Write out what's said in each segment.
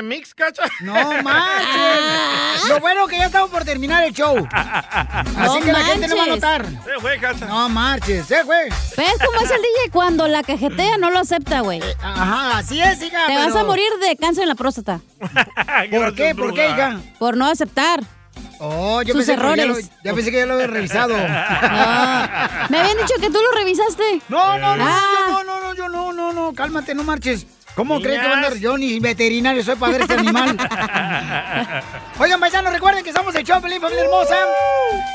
ese mix, cacha? No manches. Lo bueno que ya estamos por terminar el show. Así que la gente no va a notar. Se fue, cacha. No marches, se fue. ¿Ves cómo es el DJ cuando la cajetea no lo acepta, güey? Ajá, así es, hija. Te pero- vas a morir de cáncer en la próstata. ¿Por qué? ¿Por qué, hija? Por no aceptar. Oh, yo Sus pensé que ya lo, errores. ya pensé que ya lo había revisado. No. Me habían dicho que tú lo revisaste. No, no, no, Ah. yo no, no, no, yo no, no, no, cálmate, no marches. ¿Cómo crees que va a andar yo ni veterinario soy para ver este animal? Oigan, paisanos, recuerden que somos el show, Pelín, familia hermosa.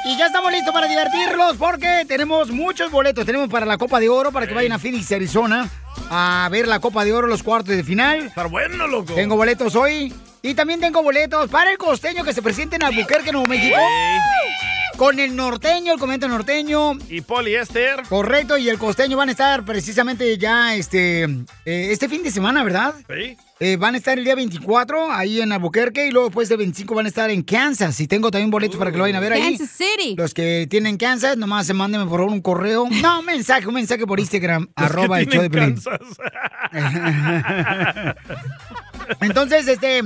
Y ya estamos listos para divertirlos porque tenemos muchos boletos. Tenemos para la Copa de Oro, para que vayan a Phoenix, Arizona, a ver la Copa de Oro, los cuartos de final. Estar bueno, loco. Tengo boletos hoy. Y también tengo boletos para el costeño que se presente en Albuquerque, Nuevo México. Con el norteño, el comento norteño. Y poliéster. Correcto, y el costeño van a estar precisamente ya este, eh, este fin de semana, ¿verdad? Sí. Eh, van a estar el día 24 ahí en Albuquerque y luego después del 25 van a estar en Kansas. Y tengo también boletos para que lo vayan a ver ahí. Kansas City. Los que tienen Kansas, nomás se mándenme por un correo. No, un mensaje, un mensaje por Instagram, Los arroba el show de. Kansas. Entonces, este,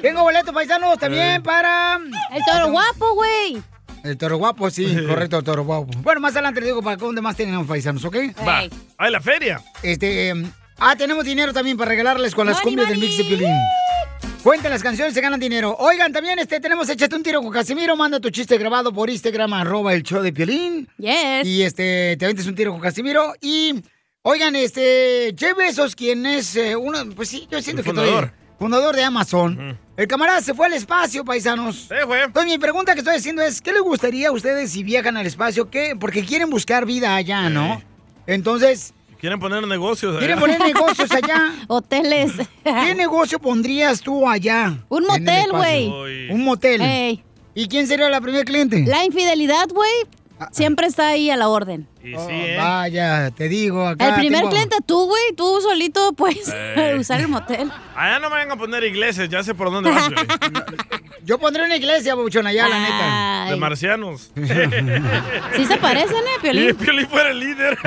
tengo boletos paisanos Eh. también para... El toro guapo, güey. El toro guapo, sí, correcto, el toro guapo. Bueno, más adelante les digo para dónde más tenemos paisanos, ¿ok? Va. Ay, la feria. Este, em, ah, tenemos dinero también para regalarles con las cumbias del mix de Piolín. Cuenten las canciones, se ganan dinero. Oigan, también este, tenemos Échate un tiro con Casimiro. Manda tu chiste grabado por Instagram, arroba el show de Piolín. Yes. Y este, te aventas un tiro con Casimiro. Y, oigan, este, Jeff Bezos, quien es eh, uno, pues sí, yo siento El que todavía- fundador de Amazon. El camarada se fue al espacio, paisanos. Se fue. Entonces, mi pregunta que estoy haciendo es, ¿qué les gustaría a ustedes si viajan al espacio? ¿Qué? Porque quieren buscar vida allá, ¿no? Entonces, Quieren poner negocios allá. quieren poner negocios allá. Hoteles. ¿Qué negocio pondrías tú allá? Un motel, güey. Un motel. Ey. ¿Y quién sería la primera cliente? La infidelidad, güey, siempre está ahí a la orden. Y Oh, ¿eh? Vaya, te digo, acá El primer tengo- cliente tú, güey, tú solito puedes Eh. usar el motel. Allá no me van a poner iglesias, ya sé por dónde vas, güey. Yo pondré una iglesia, babuchón, allá, la neta. De marcianos. Sí se parecen, ¿eh, y Piolín? Piolín fuera el líder.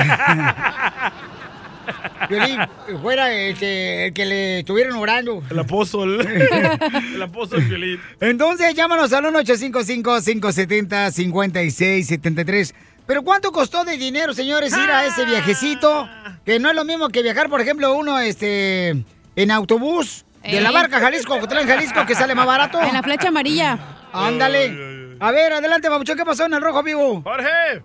Violín, fuera el que, el que le estuvieron orando. El apóstol. El apóstol Piolín. Entonces, llámanos al 1-855-570-5673. Pero ¿cuánto costó de dinero, señores, ir a ese viajecito? Que no es lo mismo que viajar, por ejemplo, uno este, en autobús de la barca Jalisco, Ocotlán, Jalisco, que sale más barato. En la flecha amarilla. Ándale. A ver, adelante, babuchón, ¿qué pasó en el rojo vivo? Jorge.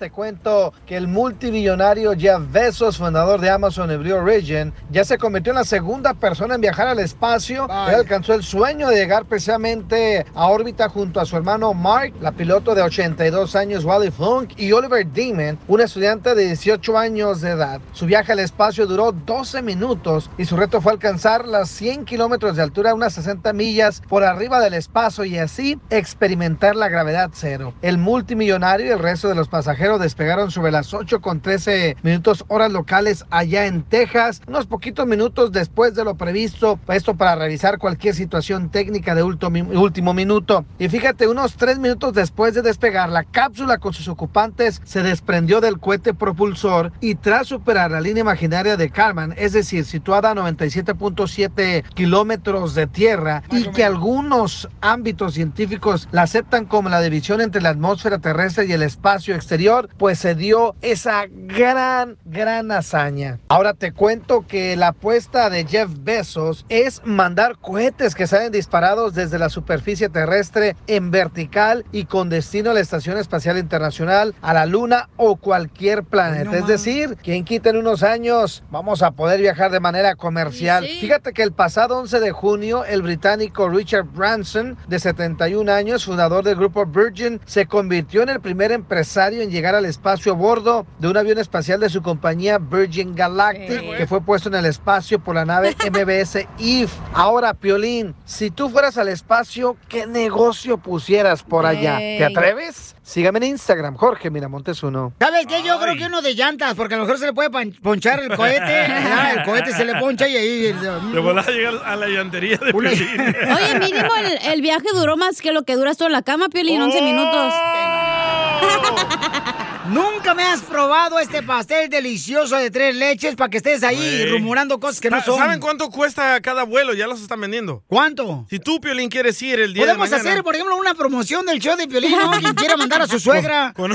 Te cuento que el multimillonario Jeff Bezos, fundador de Amazon y Blue Origin, ya se convirtió en la segunda persona en viajar al espacio. Él alcanzó el sueño de llegar precisamente a órbita junto a su hermano Mark, la piloto de 82 años Wally Funk, y Oliver Demon, un estudiante de 18 años de edad. Su viaje al espacio duró 12 minutos y su reto fue alcanzar las 100 kilómetros de altura, unas 60 millas por arriba del espacio y así experimentar la gravedad cero. El multimillonario y el resto de los pasajeros despegaron sobre las 8 con 13 minutos horas locales allá en Texas, unos poquitos minutos después de lo previsto, esto para revisar cualquier situación técnica de último, minuto. Y fíjate, unos 3 minutos después de despegar, la cápsula con sus ocupantes se desprendió del cohete propulsor y tras superar la línea imaginaria de Kármán, es decir, situada a 97.7 kilómetros de tierra y que algunos ámbitos científicos la aceptan como la división entre la atmósfera terrestre y el espacio exterior, pues se dio esa gran, gran hazaña. Ahora te cuento que la apuesta de Jeff Bezos es mandar cohetes que salen disparados desde la superficie terrestre en vertical y con destino a la Estación Espacial Internacional, a la Luna o cualquier planeta. no es decir, quien quita en unos años vamos a poder viajar de manera comercial. Sí, sí. Fíjate que el pasado 11 de junio, el británico Richard Branson, de 71 años, fundador del grupo Virgin, se convirtió en el primer empresario en llegar al espacio a bordo de un avión espacial de su compañía Virgin Galactic, Eh. que fue puesto en el espacio por la nave MBS Eve. Ahora, Piolín, si tú fueras al espacio, ¿qué negocio pusieras por allá? ¿Te atreves? Sígame en Instagram, Jorge Miramontes uno. ¿Sabes qué? Yo Ay. creo que uno de llantas, porque a lo mejor se le puede ponchar el cohete. el cohete se le poncha y ahí... De volar a llegar a la llantería de Una- Piolín. Oye, mínimo el, el viaje duró más que lo que duras tú en la cama, Piolín, 11 minutos. Nunca me has probado este pastel delicioso de tres leches para que estés ahí rumorando cosas que no son. ¿Saben cuánto cuesta cada vuelo? Ya los están vendiendo. ¿Cuánto? Si tú, Piolín, quieres ir el día Podemos de mañana... hacer, por ejemplo, una promoción del show de Piolín, ¿no? Quien quiera mandar a su suegra. Con,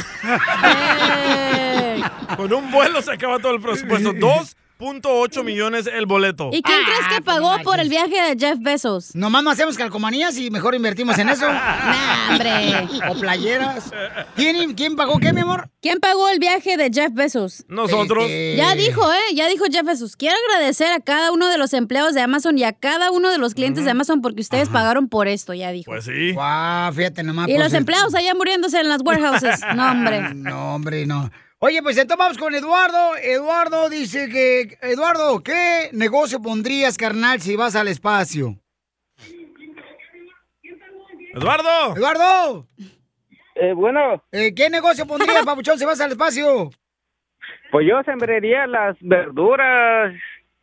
con un vuelo se acaba todo el presupuesto. 2.8 millones el boleto. ¿Y quién crees que Ah, pues pagó no por el viaje de Jeff Bezos? Nomás no hacemos calcomanías y mejor invertimos en eso. Nah, hombre. O playeras. ¿Quién, quién pagó qué, mi amor? ¿Quién pagó el viaje de Jeff Bezos? Nosotros. Este, Ya dijo, ¿eh? Ya dijo Jeff Bezos. Quiero agradecer a cada uno de los empleados de Amazon y a cada uno de los clientes de Amazon porque ustedes pagaron por esto, ya dijo. Pues sí. Guau, fíjate nomás. y pues, los empleados allá muriéndose en las warehouses. No, hombre. No, hombre, no. Oye, pues entonces vamos con Eduardo. Eduardo dice que... Eduardo, ¿qué negocio pondrías, carnal, si vas al espacio? Eduardo. Eduardo, Eh, bueno, eh, ¿qué negocio pondrías, papuchón, si vas al espacio? pues yo sembraría las verduras,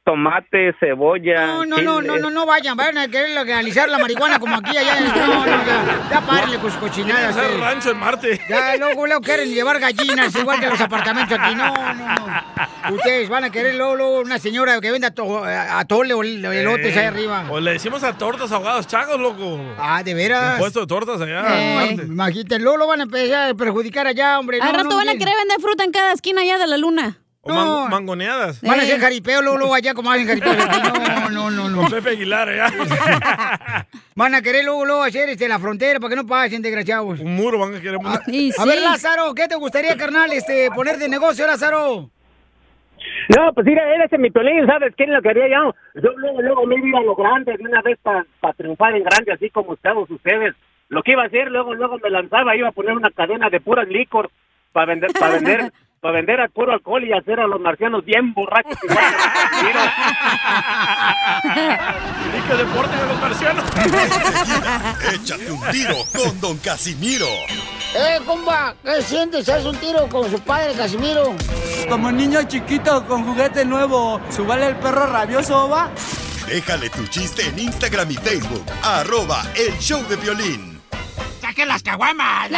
tomate, cebolla. No, no, no, no, no, no vayan, vayan a querer legalizar la marihuana como aquí, allá. No, no, ya, ya párenle con sus cochinadas. Hacer eh. rancho en Marte. Ya luego, luego quieren llevar gallinas, igual que los apartamentos aquí. No, no, no. Ustedes van a querer luego, luego una señora que venda to- atole o elotes ahí arriba. O le decimos a tortas ahogados chagos, loco. Ah, de Un veras. puesto de tortas allá. Ay, en Marte. Imagínate, luego lo van a empezar a perjudicar allá, hombre. Al No, rato no, van a querer vender fruta en cada esquina allá de la luna. O No. mango- mangoneadas. Van a hacer Eh. jaripeo luego, luego allá como hacen jaripeo. No, no, no, no. Con Pepe Aguilar allá. Van a querer luego, luego hacer este, la frontera para que no pasen, desgraciados. Un muro van a querer poner. Y A sí. ver, Lázaro, ¿qué te gustaría, carnal, este, poner de negocio, Lázaro? No, pues mira, eres mi pelín, ¿sabes quién lo quería yo? Yo luego, luego me iba a lo grande de una vez para triunfar en grande, así como todos ustedes. Lo que iba a hacer, luego, luego me lanzaba, iba a poner una cadena de puras licor para vender, para vender, para vender al puro alcohol y hacer a los marcianos bien borrachos. que deporten a los marcianos. Échate un tiro con Don Casimiro. Eh, compa, ¿qué sientes? ¿Haz un tiro con su padre, Casimiro? Como niño chiquito con juguete nuevo, ¿subale el perro rabioso va? Déjale tu chiste en Instagram y Facebook. Arroba el show de violín. ¡Las caguamas!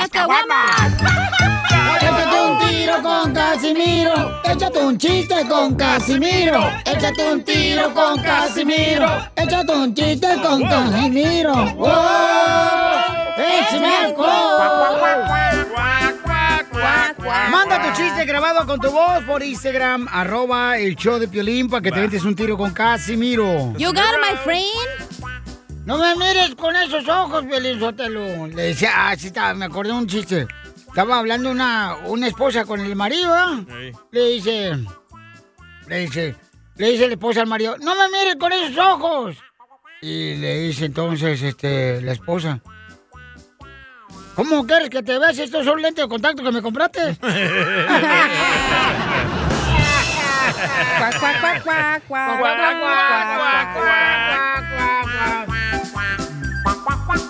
Échate un tiro con Casimiro. Échate un chiste con Casimiro. Échate un tiro con Casimiro. Échate un chiste con Casimiro. ¡Wow! ¡Échame! Manda tu chiste grabado con tu voz por Instagram, arroba el show de Piolín, para que te metes un tiro con Casimiro. You got it, my friend. No me mires con esos ojos, Piolín Sotelo. Le decía, ah, sí, estaba, me acordé de un chiste. Estaba hablando una, una esposa con el marido. Ey. Le dice, le dice, le dice la esposa al marido, no me mires con esos ojos. Y le dice entonces, este, la esposa, ¿cómo quieres que te veas estos son lentes de contacto que me compraste?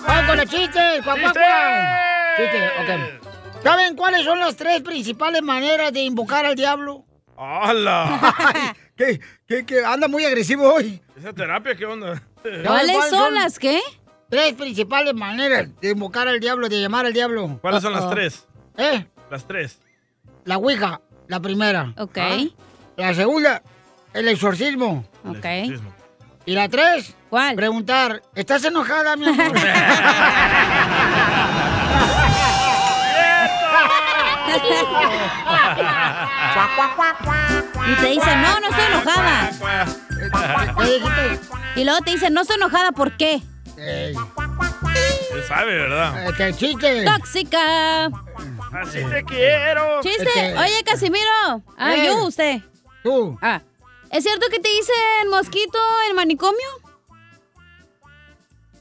¡Vamos con los chistes! ¡Cuac, cuac, cuac! Chiste, ok. ¿Saben cuáles son las tres principales maneras de invocar al diablo? ¡Hala! Ay, ¿Qué, qué, qué? Anda muy agresivo hoy. ¿Esa terapia qué onda? ¿Cuáles son las qué? Tres principales maneras de invocar al diablo, de llamar al diablo. ¿Cuáles son las Uh-oh. tres? ¿Eh? Las tres. La ouija, la primera. Ok, La segunda, el exorcismo. El ok. exorcismo. Y la tres, ¿Cuál? preguntar, ¿estás enojada, mi amor? Y te dice, no, no estoy enojada. ¿Qué dijiste? Y luego te dice, no estoy enojada, ¿por qué? Eh, Él sabe, ¿verdad? este, chiste. Tóxica. Así te quiero. Chiste. Este- Oye, Casimiro. Ah, Eh. yo, usted. Tú. Ah. ¿Es cierto que te dicen mosquito en manicomio?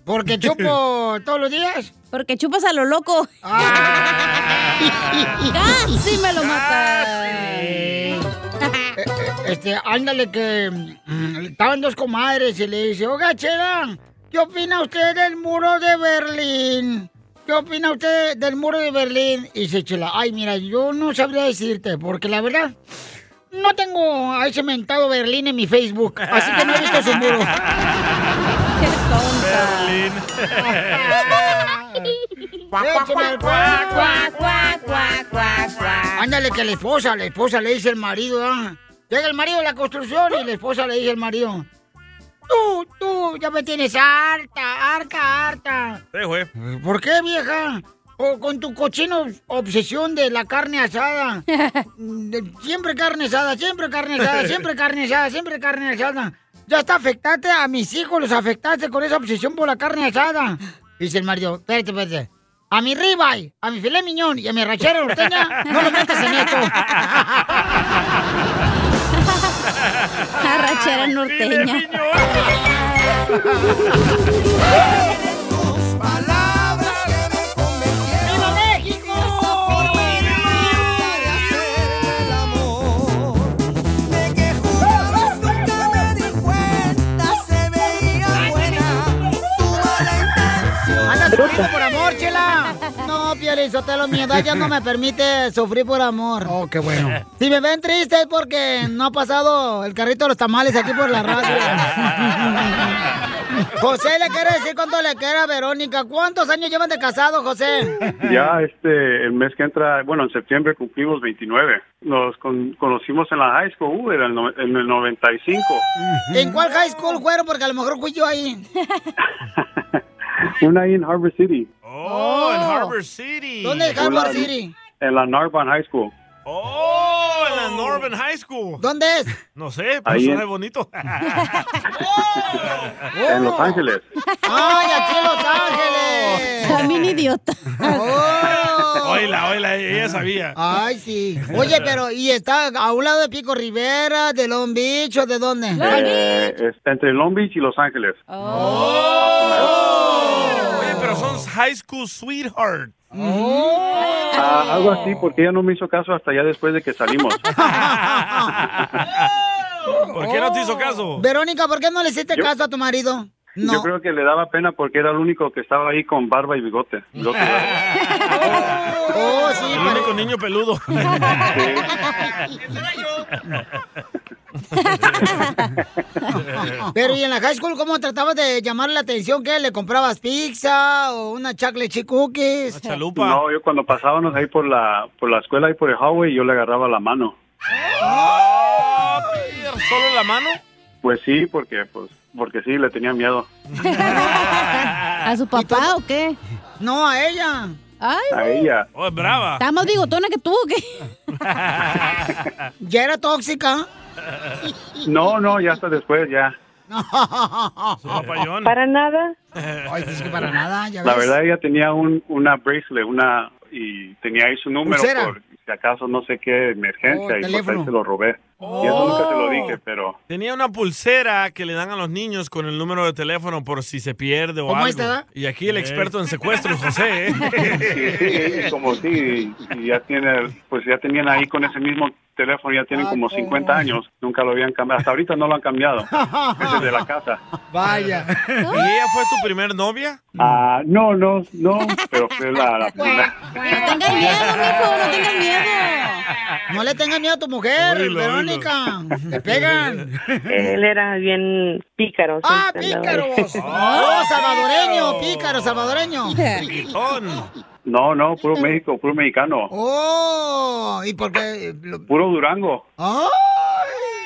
Porque chupo todos los días. Porque chupas a lo loco. Ah, Casi me lo mata. eh, eh, este, ándale que mm, estaban dos comadres y le dice, oiga, Chela, ¿qué opina usted del muro de Berlín? ¿Qué opina usted del muro de Berlín? Y dice Chela, ay, mira, yo no sabría decirte, porque la verdad, no tengo a ese mentado Berlín en mi Facebook, así que no he visto su muro. Qué tonta. Berlín. El. Ándale, que la esposa, la esposa le dice al marido, ¿ah? Llega el marido de la construcción y la esposa le dice al marido, tú, tú, ya me tienes harta, harta, harta. Sí, güey. ¿Por qué, vieja? O con tu cochino obsesión de la carne asada. Siempre carne asada, siempre carne asada, siempre carne asada, siempre carne asada. Ya está afectaste a mis hijos, los afectaste con esa obsesión por la carne asada. Dice el marido, espérate, espérate. A mi ribeye, a mi filé miñón y a mi rachera norteña, no lo metas en esto. Arrachera norteña. Por amor, chela. No, Piolín Sotelo, mi edad ya no me permite sufrir por amor. Oh, qué bueno. Si me ven triste es porque no ha pasado el carrito de los tamales aquí por la radio. José le quiere decir cuánto le quiere a Verónica. ¿Cuántos años llevan de casado, José? Ya este, el mes que entra, bueno, en septiembre cumplimos 29. Nos con- conocimos en la high school, uh, era el no- en el 95. ¿En cuál high school fueron? Porque a lo mejor fui yo ahí. Una ahí en Harbor City, Oh, en oh. Harbor City. ¿Dónde es Harbor City? en la Narbonne High School. Oh, en la Norman High School. ¿Dónde es? No sé, pero Ahí suena en- bonito. En Los Ángeles. ¡Ay, aquí en Los Ángeles! También idiota. Oh. Oila, oila, ella sabía. Ay, sí. Oye, pero, ¿y está a un lado de Pico Rivera, de Long Beach o de dónde? Eh, está entre Long Beach y Los Ángeles. Pero son high school sweetheart. Ah, algo así, porque ella no me hizo caso hasta ya después de que salimos. ¿Por qué no te hizo caso? Verónica, ¿por qué no le hiciste Yo- caso a tu marido? Yo creo que le daba pena porque era el único que estaba ahí con barba y bigote. Bigote largo. Oh, sí, El único niño peludo. Pero, ¿y en la high school cómo tratabas de llamar la atención? ¿Qué? ¿Le comprabas pizza o una chocolate chip cookies? No, yo cuando pasábamos ahí por la por la escuela y por el highway, yo le agarraba la mano. ¿Solo la mano? Pues sí, porque pues porque sí, le tenía miedo. ¿A su papá o qué? No, a ella. Ay, A ella. Oh, es brava. está más bigotona que tú, ¿o qué? ¿Ya era tóxica? No, no, ya hasta después, ya. Para nada. Ay, es que para nada, ya ves. La verdad, ella tenía un, una bracelet, una, y tenía ahí su número Pulsera. por si acaso no sé qué emergencia, Oh, y pues teléfono. ahí se lo robé. Y eso nunca se lo dije, pero... Tenía una pulsera que le dan a los niños con el número de teléfono por si se pierde o ¿Cómo algo. esta, da? Y aquí el experto en secuestros, José. ¿eh? Sí, sí, como sí, y ya tiene, pues ya tenían ahí con ese mismo teléfono, ya tienen como 50 años, nunca lo habían cambiado, hasta ahorita no lo han cambiado, ese de la casa. Vaya. ¿Y ella fue tu primer novia? Ah, no, no, no, pero fue la, la primera. No tengas miedo, mijo, no tengas miedo. No le tengas miedo a tu mujer, Oílo, Verónica. Te pegan. Él era bien pícaro. ¡Ah, ahí. pícaros! ¡Oh, salvadoreño! ¡Pícaro, salvadoreño! No, no, puro México, puro mexicano, ¡Oh! ¿Y por qué? puro Durango.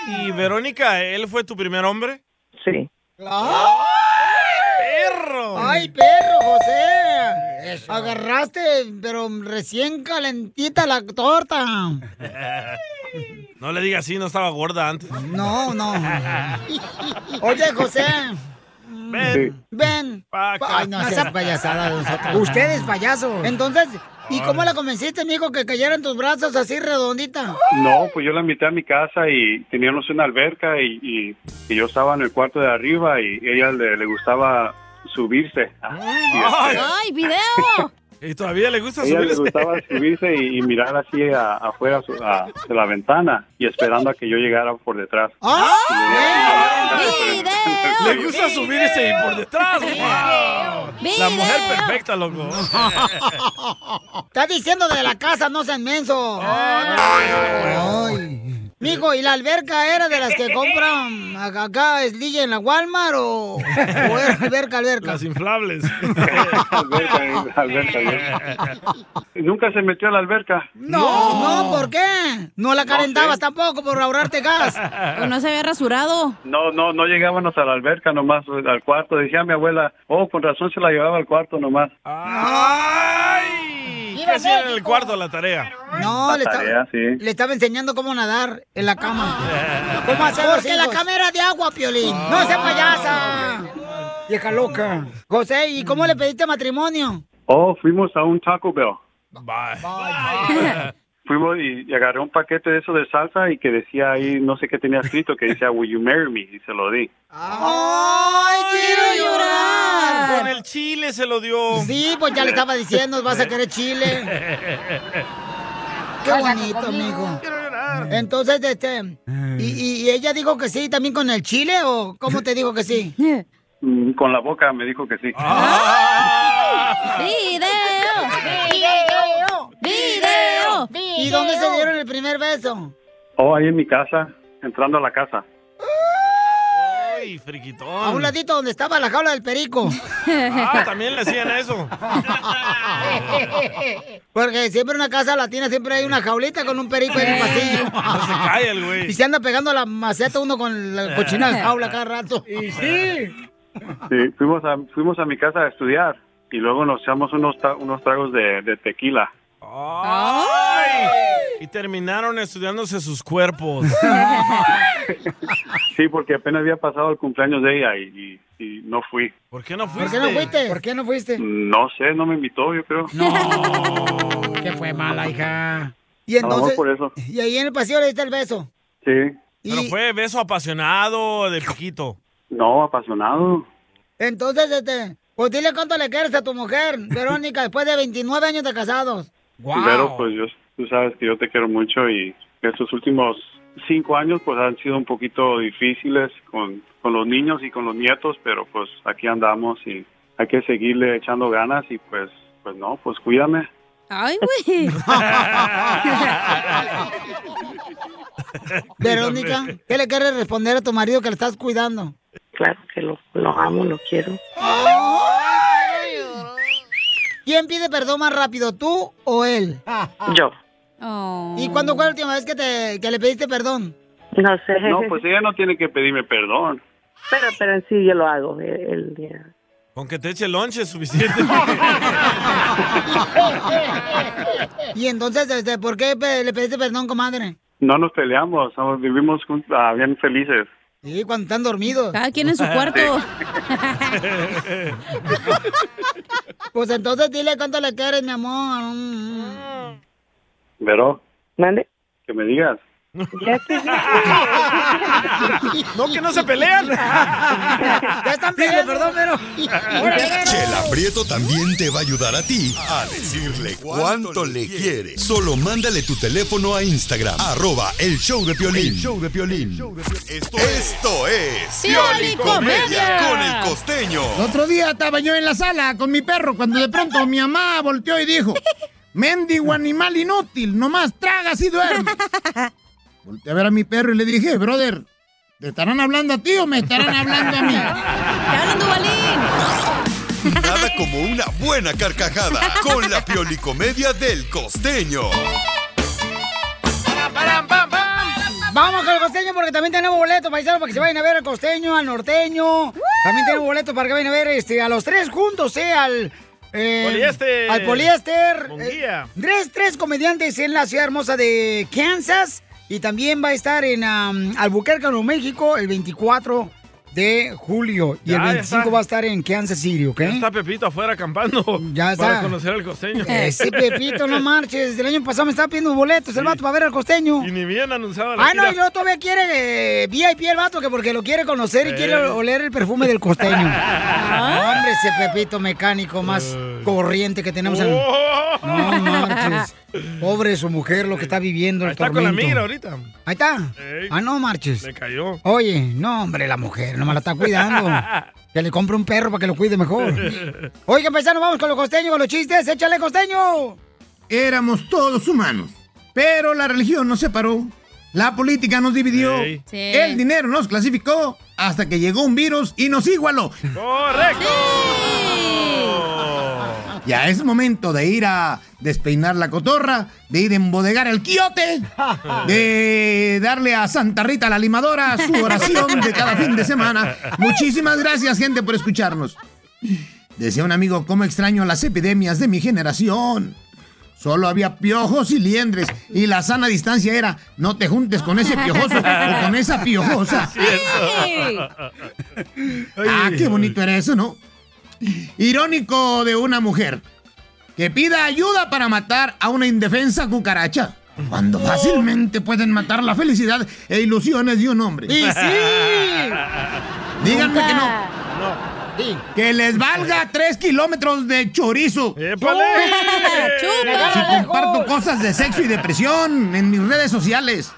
Y Verónica, ¿él fue tu primer hombre? Sí. ¡Ay! ¡Perro! ¡Ay, perro, José! Agarraste, pero recién calentita la torta. No le digas así, no estaba gorda antes. No, no. Oye, José. Ven. Ven. Ay, no seas payasada de nosotros. Usted es payaso. Entonces, ¿y cómo la convenciste, amigo, que cayera en tus brazos así redondita? No, pues yo la invité a mi casa y teníamos una alberca y, y- y yo estaba en el cuarto de arriba y ella le, le gustaba subirse. ¡Ay, video! ¿Y todavía le gusta ella le subirse? gustaba subirse y, y mirar así a- afuera su- a- de la ventana y esperando a que yo llegara por detrás. Le gusta subirse y por detrás. ¡Wow! La mujer perfecta, loco. Estás diciendo de la casa, no seas menso. Ay. Mijo, ¿y la alberca era de las que compran acá, acá es Lilla en la Walmart o, o era alberca, alberca? Las inflables. alberca, alberca, alberca. Nunca se metió a la alberca. No, no, ¿por qué? No la calentabas tampoco por ahorrarte gas. ¿O no se había rasurado? No, no, no llegábamos a la alberca nomás, al cuarto. Decía mi abuela, oh, con razón se la llevaba al cuarto nomás. ¡Ay! ¿Qué hacían en el cuarto la tarea? No, le, estaba- sí. le estaba enseñando cómo nadar en la cama. ¿Cómo hacer Porque la cama era de agua, Piolín. No sea payasa. Vieja loca. José, ¿y cómo le pediste matrimonio? Oh, fuimos a un Taco Bell. Bye. Fuimos y, y agarré un paquete de eso de salsa y que decía ahí, no sé qué tenía escrito, que decía, Will you marry me? Y se lo di. ¡Ay, quiero llorar! Con el chile se lo dio. Sí, pues ya le estaba diciendo, vas a querer chile. Qué bonito, amigo. Entonces, este, ¿y, y- y ella dijo que sí también con el chile o cómo te dijo que sí? Mm, Con la boca me dijo que sí. ¡Video! ¡Video! ¿Y dónde se dieron el primer beso? Oh, ahí en mi casa, entrando a la casa. Ay, friquitón. A un ladito donde estaba la jaula del perico. Ah, también le hacían eso. Porque siempre en una casa latina siempre hay una jaulita con un perico en el pasillo. No se calla el güey. Y se anda pegando la maceta uno con la cochina de jaula cada rato. Y sí. Sí, fuimos a, fuimos a mi casa a estudiar y luego nos echamos unos, ta- unos tragos de, de tequila. Ay. Y terminaron estudiándose sus cuerpos. Sí, porque apenas había pasado el cumpleaños de ella y, y- y no fui. ¿Por qué no ¿Por fuiste? qué no fuiste? ¿Por qué no fuiste? No sé, no me invitó, yo creo. Que fue mala, hija. Y A lo mejor entonces, por eso. y ahí en el pasillo le diste el beso. Sí. Pero fue beso apasionado de piquito. No, apasionado. Entonces, este, pues dile cuánto le quieres a tu mujer, Verónica, después de 29 años de casados. Pero pues yo, tú sabes que yo te quiero mucho y estos últimos cinco años pues han sido un poquito difíciles con, con los niños y con los nietos, pero pues aquí andamos y hay que seguirle echando ganas y pues, pues no, pues cuídame. Ay, güey. Verónica, ¿qué le quieres responder a tu marido que le estás cuidando? Claro que lo, lo amo, lo quiero. ¿Quién pide perdón más rápido, tú o él? Yo. ¿Y cuándo fue la última vez que, te, que le pediste perdón? No sé. No, pues ella no tiene que pedirme perdón. Pero, pero en sí yo lo hago. El, el día. Con que te eche lonche es suficiente. Y entonces, este, ¿por qué le pediste perdón, comadre? No nos peleamos, somos- vivimos jun- ah, bien felices. Sí, cuando están dormidos. Cada quien en su cuarto. Pues entonces dile cuánto le quieres, mi amor. Vero, ¿Mande? que me digas. Ya te No, que no se pelean. Ya están peleando, perdón, pero. Chela Prieto también te va a ayudar a ti a decirle cuánto le quiere. Solo mándale tu teléfono a Instagram, arroba el show de Piolín. El show de Piolín. Esto, esto es Piolicomedia. con el costeño. El otro día estaba yo en la sala con mi perro cuando de pronto mi mamá volteó y dijo, mendigo animal inútil, nomás tragas y duermes. Volteé a ver a mi perro y le dije, brother, ¿te estarán hablando a ti o me estarán hablando a mí? Nada como una buena carcajada con la Piolicomedia del costeño. Vamos con el costeño porque también tenemos boletos, paisanos, para que se vayan a ver al costeño, al norteño. También tenemos boletos para que vayan a ver este, a los tres juntos, ¿eh? Al. eh, Poliéster. Al poliéster. Eh, tres, tres comediantes en la ciudad hermosa de Kansas. Y también va a estar en um, Albuquerque, Nuevo México, el 24 de julio. Y Ya, el ya 25 está. va a estar en Kansas City, ¿ok? Ya está Pepito afuera acampando. Ya Para está. conocer al costeño. Ese Pepito, no marches. Del año pasado me estaba pidiendo boletos el vato para ver al costeño. Y ni bien anunciaba la Ah, no, y luego todavía quiere eh, VIP el vato, que porque lo quiere conocer y Eh. quiere oler el perfume del costeño. Hombre, ese Pepito mecánico más corriente que tenemos en... No marches. Pobre su mujer, lo que está viviendo el Ahí está con la migra ahorita. Ahí está. Ey. Ah, no marches. Me cayó. Oye, no, hombre, la mujer, no me la está cuidando. Que le compre un perro para que lo cuide mejor. Oigan, empezamos, vamos con los costeños, con los chistes. ¡Échale, costeño! Éramos todos humanos, pero la religión nos separó La política nos dividió. Sí. Sí. El dinero nos clasificó hasta que llegó un virus y nos igualó. ¡Correcto! Ya es momento de ir a despeinar la cotorra, de ir a embodegar el quiote, de darle a Santa Rita la limadora su oración de cada fin de semana. Muchísimas gracias, gente, por escucharnos. Decía un amigo, ¿cómo extraño las epidemias de mi generación? Solo había piojos y liendres, y la sana distancia era, no te juntes con ese piojoso o con esa piojosa. Ah, qué bonito era eso, ¿no? Irónico de una mujer que pida ayuda para matar a una indefensa cucaracha. Cuando fácilmente pueden matar la felicidad e ilusiones de un hombre. ¡Y sí! Díganme que no. Que les valga tres kilómetros de chorizo. ¡Épale! Si comparto cosas de sexo y depresión en mis redes sociales.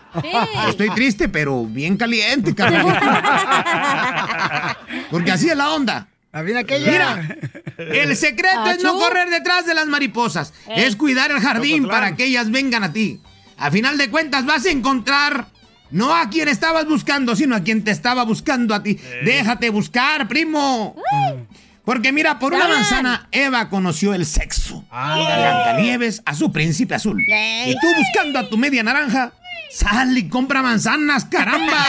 Estoy triste, pero bien caliente, carnalito. Porque así es la onda. Ah, aquella. Mira, el secreto es no correr detrás de las mariposas. Es cuidar el jardín Chocotlán. para que ellas vengan a ti. A final de cuentas vas a encontrar no a quien estabas buscando, sino a quien te estaba buscando a ti. Déjate buscar, primo. Porque mira, por una manzana Eva conoció el sexo. Blancanieves a su príncipe azul. Y tú buscando a tu media naranja, sal y compra manzanas, caramba.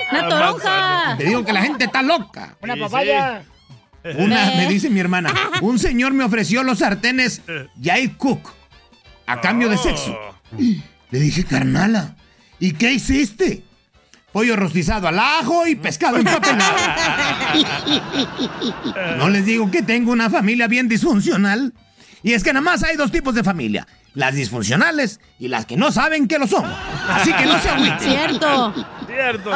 ¡Una toronja! Te digo que la gente está loca. Una papaya. Una, me dice mi hermana, un señor me ofreció los sartenes Jai Cook a cambio de Oh. sexo. Le dije, carnala, ¿y qué hiciste? Pollo rostizado al ajo y pescado empapelado. No les digo que tengo una familia bien disfuncional. Y es que nada más hay dos tipos de familia. Las disfuncionales y las que no saben que lo son. Así que no se agüiten. Cierto. Cierto.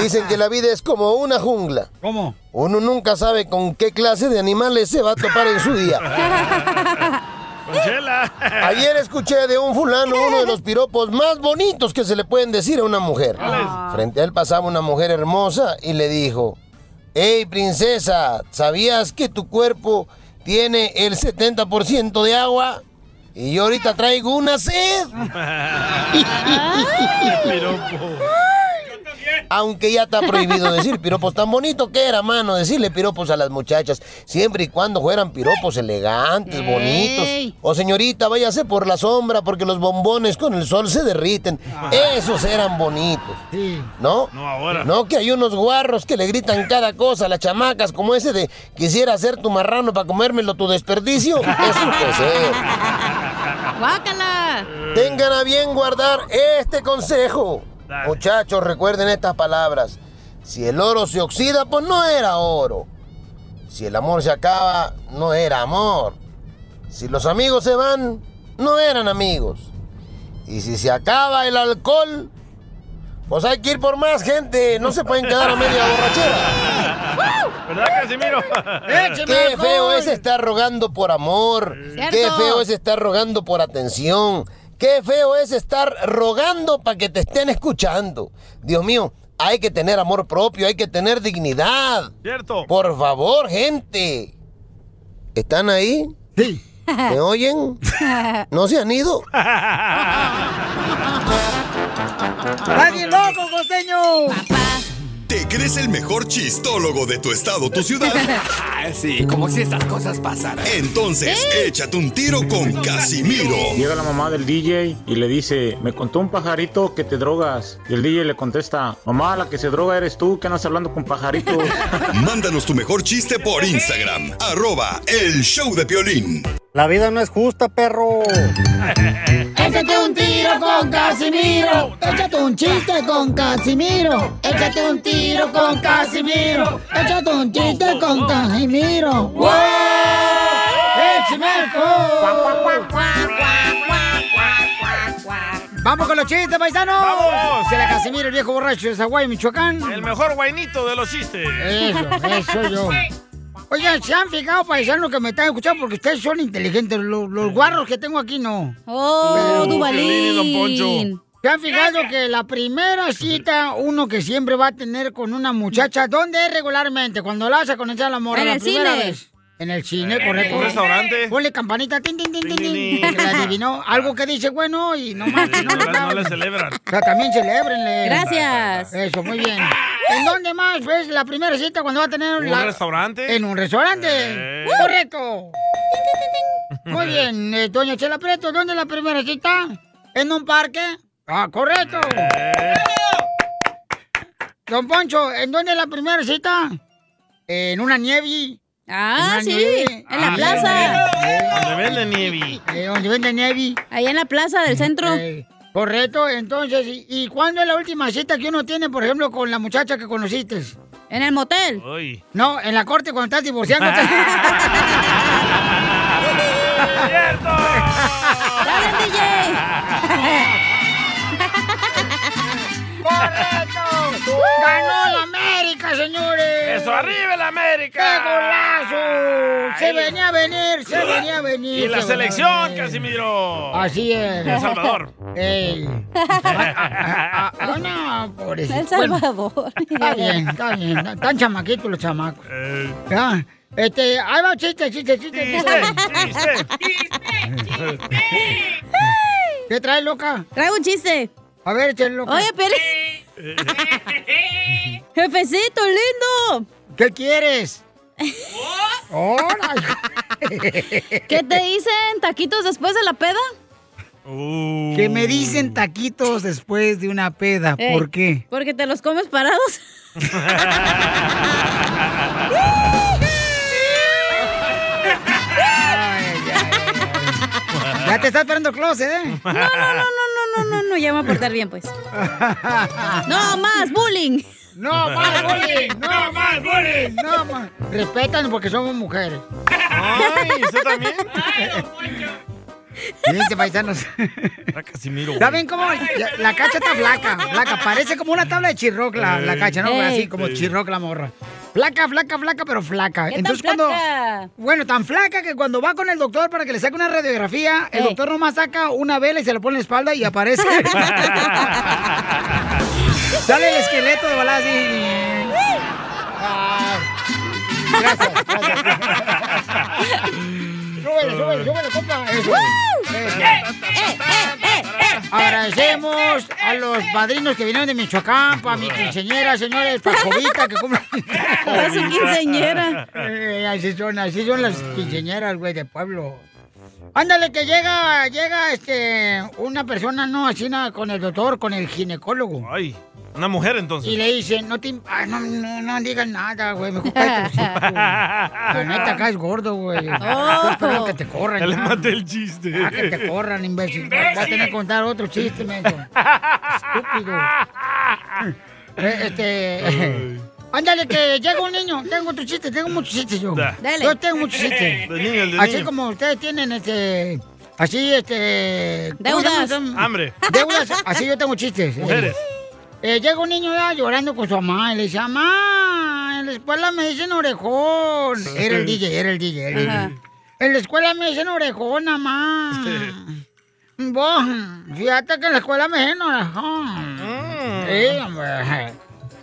Dicen que la vida es como una jungla. ¿Cómo? Uno nunca sabe con qué clase de animales se va a topar en su día. Conchela. Ayer escuché de un fulano uno de los piropos más bonitos que se le pueden decir a una mujer. Frente a él pasaba una mujer hermosa y le dijo, Hey princesa, ¿sabías que tu cuerpo tiene el 70% de agua? Y yo ahorita traigo una sed. Aunque ya está prohibido decir piropos tan bonito que era, mano, decirle piropos a las muchachas, siempre y cuando fueran piropos elegantes, bonitos. O señorita, váyase por la sombra porque los bombones con el sol se derriten. Esos eran bonitos. ¿No? No ahora. No que hay unos guarros que le gritan cada cosa a las chamacas, como ese de quisiera ser tu marrano para comérmelo tu desperdicio. Eso ser. ¡Guácala! Tengan a bien guardar este consejo. Dale. Muchachos, recuerden estas palabras. Si el oro se oxida, pues no era oro. Si el amor se acaba, no era amor. Si los amigos se van, no eran amigos. Y si se acaba el alcohol, pues hay que ir por más gente. No se pueden quedar a media borrachera. ¿Verdad, Casimiro? ¡Écheme Qué feo es estar rogando por amor. Cierto. Qué feo es estar rogando por atención. Qué feo es estar rogando para que te estén escuchando. Dios mío, hay que tener amor propio, hay que tener dignidad. Cierto. Por favor, gente. ¿Están ahí? Sí. ¿Me oyen? ¿No se han ido? ¡Está bien loco, costeño! ¿Te crees el mejor chistólogo de tu estado, tu ciudad? Ah, sí, como si estas cosas pasaran. Entonces, échate un tiro con Casimiro. Llega la mamá del DJ y le dice, me contó un pajarito que te drogas. Y el DJ le contesta, mamá, la que se droga eres tú, que andas hablando con pajaritos. Mándanos tu mejor chiste por Instagram, arroba el show de Piolín. La vida no es justa, perro. Échate un tiro con Casimiro. Échate un chiste con Casimiro. Échate un tiro con Casimiro. Échate un chiste con Casimiro. ¡Wow! Vamos con los chistes, paisanos. ¡Vamos! Se la Casimiro, el viejo borracho de Zaguay, Michoacán. El mejor guainito de los chistes. Eso, eso yo. Oigan, ¿se han fijado, paisanos, que me están escuchando? Porque ustedes son inteligentes. Los, los guarros que tengo aquí no. ¡Oh. Dubalín! ¿Se han fijado que la primera cita, uno que siempre va a tener con una muchacha, ¿dónde es regularmente? Cuando la vas a conocer al amor, En la el primera cine. vez. En el cine, Eh, correcto. un restaurante. Ponle campanita, tin, tin, tin, tin, tin. la adivinó. Algo que dice bueno y no más. que no le No, no le celebran. O sea, también celebrenle. Gracias. Eso, muy bien. ¿En dónde más ves la primera cita cuando va a tener ¿Un la... restaurante? En un restaurante. Eh. Correcto. Muy bien, eh, doña Chela Preto, ¿dónde es la primera cita? ¿En un parque? Ah, correcto. Don Poncho, ¿en dónde es la primera cita? En una nieve. Ah, Una sí, nieve. en la Ah, plaza. Donde venden nieve. Eh, donde vende nieve. Ahí en la plaza del centro. Correcto, entonces, ¿y, y cuándo es la última cita que uno tiene, por ejemplo, con la muchacha que conociste? En el motel. Uy. No, en la corte cuando estás divorciando. ¡Dale, ¡Correcto! ¡Ganó la América, señores! ¡Eso, arriba la América! ¡Qué golazo! Se venía a venir, se venía a venir. Y la se selección. Casimiro. Así es. El Salvador. Ey. Ah, ah, no, pobrecito. El Salvador. Está bien, está bien. Están- chamaquitos los chamacos. Eh, Ya. Este, ahí va chiste, chiste, chiste. chiste. ¿Qué traes, loca? Traigo un chiste. A ver, échale. Oye, Pele. Jefecito, lindo. ¿Qué quieres? ¡Hola! ¿Qué te dicen taquitos después de la peda? Que me dicen taquitos después de una peda. Ey, ¿Por qué? Porque te los comes parados. Ya te está esperando el closet, ¿eh? No, no, no, no, no, no, no, ya me voy a portar bien, pues. No, más bullying. No más bullying, no más bullying, no más. Respetan porque somos mujeres. Ay, ¿usted también? Fíjense, paisanos. Está Casimiro. ¿Saben cómo? La, la cacha está flaca, flaca. Parece como una tabla de chirroc la, la cacha, ¿no? Ey. Así como chirroc la morra. Flaca, flaca, flaca, pero flaca. ¿Qué Entonces tan cuando... flaca? Bueno, tan flaca que cuando va con el doctor para que le saque una radiografía, el Ey. doctor nomás saca una vela y se lo pone en la espalda y aparece. Sale el esqueleto de balada así. Ah, gracias, súbele, súbele, súbele, compa. Eso. Agradecemos a los padrinos que vinieron de Michoacán, para mi quinceñera, señores, para Jovita, que cumple. Para su quinceañera. Eh, así son, así son las quinceñeras, güey, de pueblo. Ándale, que llega, llega, este, una persona, no, así nada, con el doctor, con el ginecólogo. Ay, una mujer entonces. Y le dice, no te, ay, no, no, no digas nada, güey, mejor cállate. La neta, acá es gordo, güey. Oh. Que te corran. Ya le maté el chiste. Ah, que te corran, imbécil. Voy a tener que contar otro chiste, menso. Estúpido. Eh, este... Ándale, que llega un niño. Tengo otro chiste, tengo muchos chistes yo. Da. Dale. Yo tengo muchos chistes. De niño, el de Así niño. como ustedes tienen, este... Así, este... ¿cómo se Deudas. Hambre. Deudas. Así yo tengo chistes. Mujeres. Eh, llega un niño ya llorando con su mamá y le dice, mamá, en la escuela me dicen orejón. Era el DJ, era el DJ. era el. DJ. En la escuela me dicen orejón, mamá. Vos, fíjate que en la escuela me dicen orejón. Sí, hombre.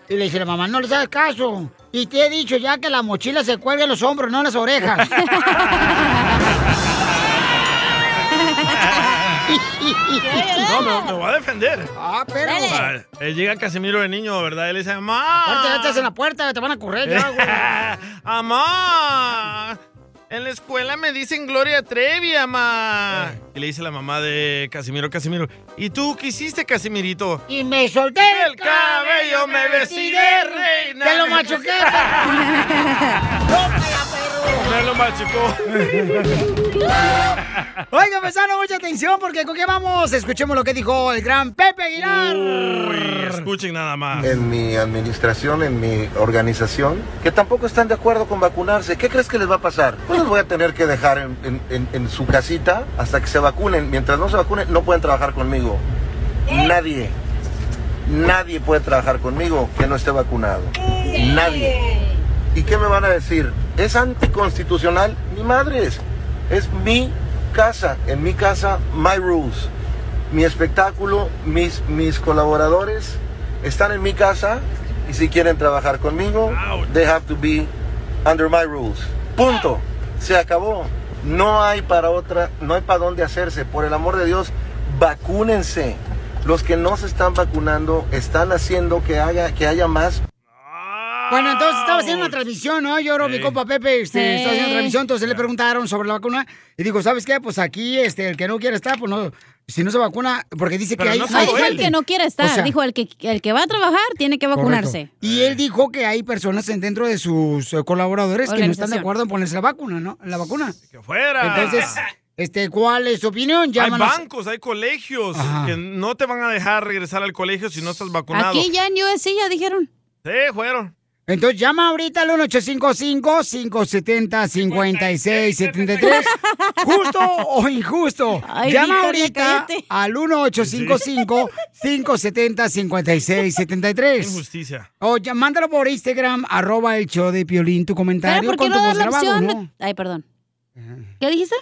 Y le dice la mamá, no le hagas caso. Y te he dicho ya que la mochila se cuelga en los hombros, no en las orejas. No, me, me voy a defender. ah, pero... Él llega Casimiro de niño, ¿verdad? Él dice, Aparte, ¡Mamá! ya estás en la puerta, te van a correr ya, güey. ¡Mamá! En la escuela me dicen Gloria Trevi, mamá. Y le dice la mamá de Casimiro, Casimiro, ¿y tú qué hiciste, Casimirito? Y me solté El cabello me vestí de reina. ¡Te lo machuqué! Me lo machucó. Oiga, paisano, mucha atención porque con qué vamos. Escuchemos lo que dijo el gran Pepe Aguilar. Uy, escuchen nada más. en mi administración, en mi organización, que tampoco están de acuerdo con vacunarse. ¿Qué crees que les va a pasar? Pues los voy a tener que dejar en, en- en- en su casita hasta que se vacunen. Mientras no se vacunen, no pueden trabajar conmigo. Nadie, nadie puede trabajar conmigo que no esté vacunado. Nadie. ¿Y qué me van a decir? ¿Es anticonstitucional? Ni madres. Es mi casa. En mi casa, my rules. Mi espectáculo, mis, mis colaboradores están en mi casa y si quieren trabajar conmigo, they have to be under my rules. Punto. se acabó. No hay para otra, no hay para dónde hacerse. Por el amor de Dios, vacúnense. Los que no se están vacunando están haciendo que haya, que haya más Bueno, entonces estaba haciendo una transmisión, ¿no? Yo, mi compa Pepe, este, Sí. estaba haciendo una transmisión, entonces le preguntaron sobre la vacuna y digo, ¿sabes qué? Pues aquí, este, el que no quiere estar, pues no, si no se vacuna, porque dice que hay... No dijo el que no quiere estar, O sea, dijo el que, el que va a trabajar tiene que vacunarse. Correcto. Y él dijo que hay personas en- dentro de sus eh, colaboradores que no están de acuerdo en ponerse la vacuna, ¿no? La vacuna. ¡Que fuera! Entonces, este, ¿cuál es tu opinión? Llámanos. Hay bancos, hay colegios Ajá. que no te van a dejar regresar al colegio si no estás vacunado. Aquí ya en USC ya dijeron. Sí, fueron. Entonces llama ahorita al 1855-570-5673. ¿Justo o injusto? Ay, llama Victoria, ahorita cállate. al 1855-570-5673. Injusticia. O ya, mándalo por Instagram, arroba el show de Piolín, tu comentario Pero ¿por qué con tu no da voz la grabado? ¿no? de- Ay, perdón. ¿Qué dijiste?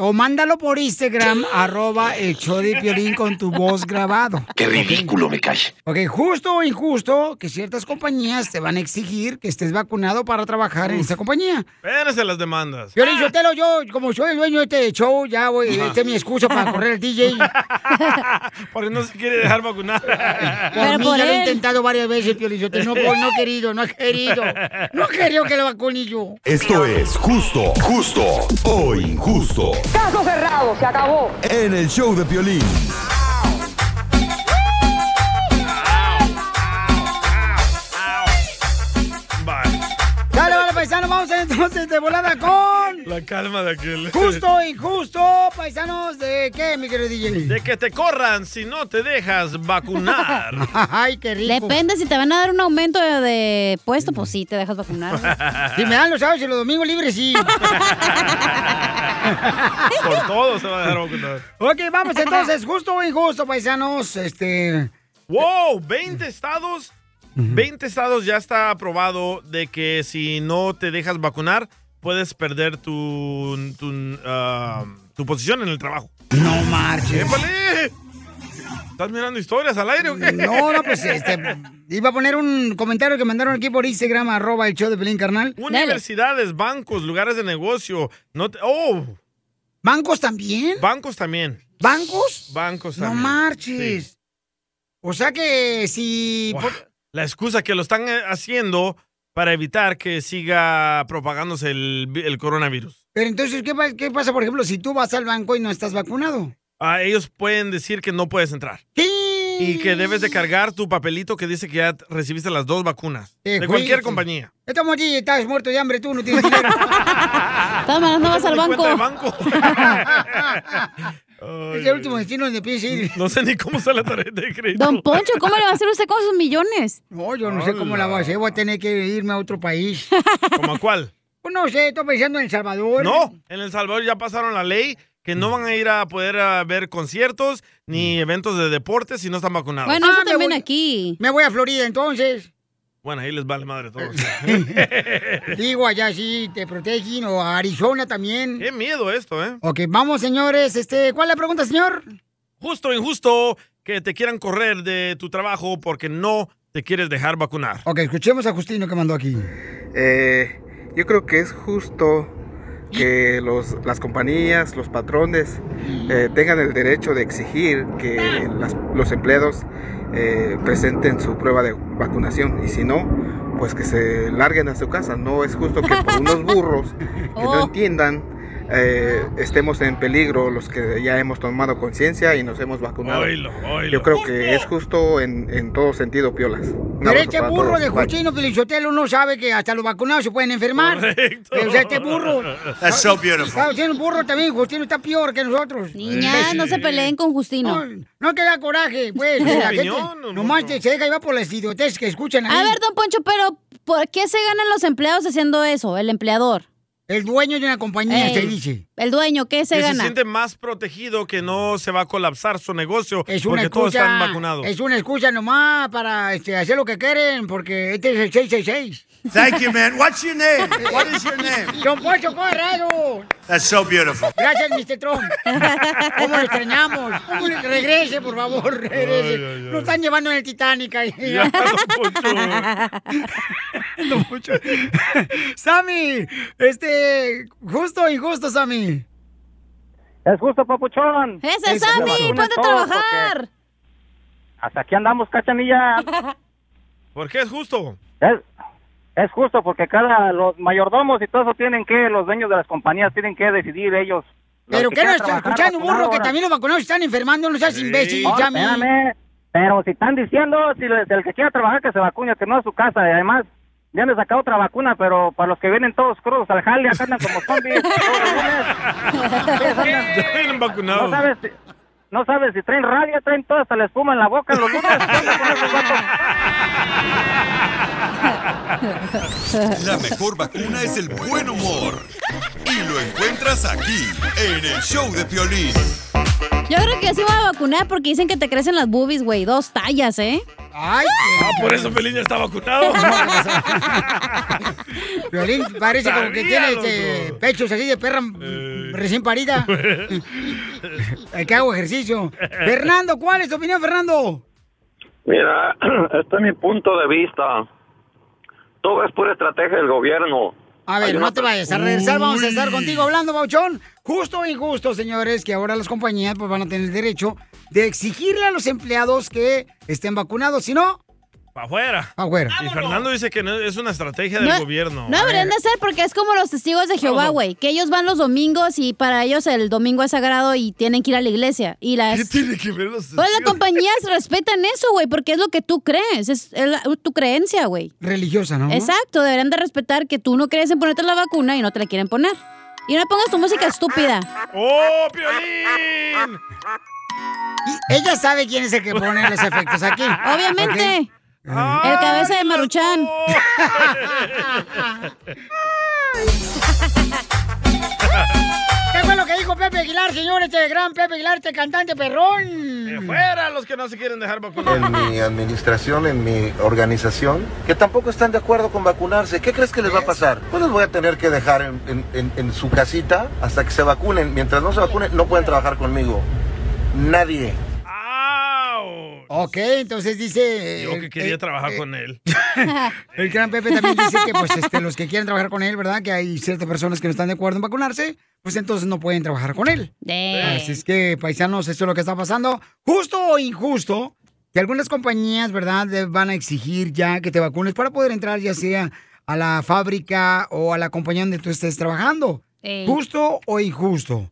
O mándalo por Instagram, arroba el show de Piolín con tu voz grabado. Qué ridículo me cae. Ok, justo o injusto que ciertas compañías te van a exigir que estés vacunado para trabajar en esa compañía. Espérense las demandas. Yo le digo, Telo, yo, como soy el dueño de este show, ya voy, Ajá. esta es mi excusa para correr al DJ. Porque no se quiere dejar vacunar. Por mí ya lo he intentado varias veces, Piolizote. No, voy, no he querido, no he querido. No he querido que lo vacune yo. Esto es justo, justo o injusto. Caso cerrado, se acabó. En el show de Piolín. Vamos entonces de volada con... La calma de aquel. Justo, injusto, paisanos, ¿de qué, mi querido DJ? De que te corran si no te dejas vacunar. Ay, qué rico. Depende, si te van a dar un aumento de, de puesto, pues sí, te dejas vacunar. Si me dan los sábados y los domingos libres, sí. Por todo se va a dejar vacunar. Ok, vamos entonces, justo o injusto, paisanos, este... ¡Wow! 20 estados. 20 estados ya está aprobado de que si no te dejas vacunar, puedes perder tu, tu, ah, tu posición en el trabajo. No marches. ¡Épale! ¿Estás mirando historias al aire o qué? No, no, pues este, iba a poner un comentario que mandaron aquí por Instagram, arroba el show de Pelín Carnal. Universidades, bancos, lugares de negocio. No te- ¡Oh! ¿Bancos también? Bancos también. ¿Bancos? Bancos No también. marches. Sí. O sea que si... La excusa que lo están eh, haciendo para evitar que siga propagándose el, vi- el coronavirus. Pero entonces, ¿qué, pa- qué pasa, por ejemplo, si tú vas al banco y no estás vacunado? Ah, ellos pueden decir que no puedes entrar. Sí. Y que debes de cargar tu papelito que dice que ya recibiste las dos vacunas. Te de cualquier compañía. Estamos aquí, estás muerto de hambre, tú no tienes dinero. Maneras, no vas al cuenta de banco. es el último destino donde piensas ir. No sé ni cómo está la tarjeta de crédito. Don Poncho, ¿cómo le va a hacer usted con sus millones? No, yo no sé cómo la voy a hacer. Voy a tener que irme a otro país. ¿Cómo a cuál? Pues no sé, estoy pensando en El Salvador. No, en El Salvador ya pasaron la ley que no van a ir a poder a ver conciertos ni eventos de deportes si no están vacunados. Bueno, eso Ah, me también voy- aquí. Me voy a Florida entonces. Bueno, ahí les vale madre todo. Digo, allá sí te protegen o a Arizona también. Qué miedo esto, ¿eh? Ok, vamos, señores. Este, ¿Cuál es la pregunta, señor? Justo o injusto que te quieran correr de tu trabajo porque no te quieres dejar vacunar. Ok, escuchemos a Justino que mandó aquí. Eh, yo creo que es justo que los, las compañías, los patrones, eh, tengan el derecho de exigir que las- los empleados eh, presenten su prueba de vacunación y si no, pues que se larguen a su casa. No es justo que por unos burros que no Oh. entiendan eh, estemos en peligro los que ya hemos tomado conciencia y nos hemos vacunado. Yo creo que es justo en, en todo sentido, Piolas. Un Pero este burro todos. de. Justino Pelichotelo no sabe que hasta los vacunados se pueden enfermar. Correcto. O sea, este burro. That's so beautiful. Claro, tiene un burro también. Justino está peor que nosotros. Niñas, no se peleen con Justino. No, no te da coraje, pues. La gente don nomás te, se deja llevar por las idioteces que escuchan ahí. A ver, don Poncho, pero ¿por qué se ganan los empleados haciendo eso? El empleador. El dueño de una compañía Ey, se dice. El dueño, ¿qué se que se gana? siente más protegido que no se va a colapsar su negocio Es una porque todos excusa. están vacunados. Es una excusa nomás para este, hacer lo que quieren, porque este es el 666. Thank you, man. What's your name? What is your name? Don Poncho Corrado. That's so beautiful. Gracias, Mr. Trump. ¿Cómo lo extrañamos? ¿Cómo le- regrese, por favor, regrese. Nos están llevando en el Titanic ahí. Ya, Don Poncho. Sammy, este, justo o injusto, Sammy. Es justo, papuchón. Ese Eso, Sammy, se vacunen ponte a trabajar. porque Hasta aquí andamos, cachanilla. ¿Por qué es justo? Es, es justo porque cada los mayordomos y todo eso tienen que, los dueños de las compañías tienen que decidir ellos. los Pero que ¿qué no quieran está trabajar, escuchando, vacunar burro? Que también los vacunados están enfermando, no seas imbécil, No, espérame, pero si están diciendo, si les- el que quiera trabajar que se vacune, que no a su casa, y además ya han sacar otra vacuna, pero para los que vienen todos crudos al jale, acá andan como zombies. todos los lunes. Ya vienen vacunados. No sabes, no sabes si traen rabia, traen toda hasta la espuma en la boca los lunes. La mejor vacuna es el buen humor. Y lo encuentras aquí, en el show de Piolín. Yo creo que sí voy a vacunar porque dicen que te crecen las boobies, güey. Dos tallas, ¿eh? Ay, Ah, por eso Pelín ya está vacunado. Violín parece como que tiene este, pechos así de perra mm, recién parida. Ay, que hago ejercicio. Fernando, ¿cuál es tu opinión, Fernando? Mira, este es mi punto de vista. Todo es pura estrategia del gobierno. A ver, no te vayas a regresar, vamos a estar contigo hablando, Bauchón. Justo o injusto, señores, que ahora las compañías pues, van a tener el derecho de exigirle a los empleados que estén vacunados, si no, Para afuera. Pa' afuera. Y Fernando dice que no, es una estrategia del No- gobierno. No deberían de ser porque es como los testigos de Jehová, güey. Que ellos van los domingos y para ellos el domingo es sagrado y tienen que ir a la iglesia. Y las... ¿Qué tiene que ver los Pues las compañías respetan eso, güey, porque es lo que tú crees. Es, la- tu creencia, güey. religiosa, ¿no? Exacto, deberían de respetar que tú no crees en ponerte la vacuna y no te la quieren poner. Y no pongas tu música estúpida. ¡Oh, Piolín! Y ella sabe quién es el que pone los efectos aquí. Obviamente. Ok. El cabeza de Maruchan. ¿Qué fue lo que dijo Pepe Aguilar, señor? Este gran Pepe Aguilar, este cantante perrón. ¡De fuera los que no se quieren dejar vacunar! en mi administración, en mi organización, que tampoco están de acuerdo con vacunarse. ¿Qué crees que les va a pasar? Pues los voy a tener que dejar en, en- en- en su casita hasta que se vacunen. Mientras no se vacunen, no pueden trabajar conmigo. Nadie. Ok, entonces dice... Yo eh, que quería eh, trabajar eh, con él. El gran Pepe también dice que pues este, los que quieren trabajar con él, ¿verdad? Que hay ciertas personas que no están de acuerdo en vacunarse, pues entonces no pueden trabajar con él. Así es que, paisanos, esto es lo que está pasando. Justo o injusto, que algunas compañías, ¿verdad? Van a exigir ya que te vacunes para poder entrar ya sea a la fábrica o a la compañía donde tú estés trabajando. Ey. Justo o injusto.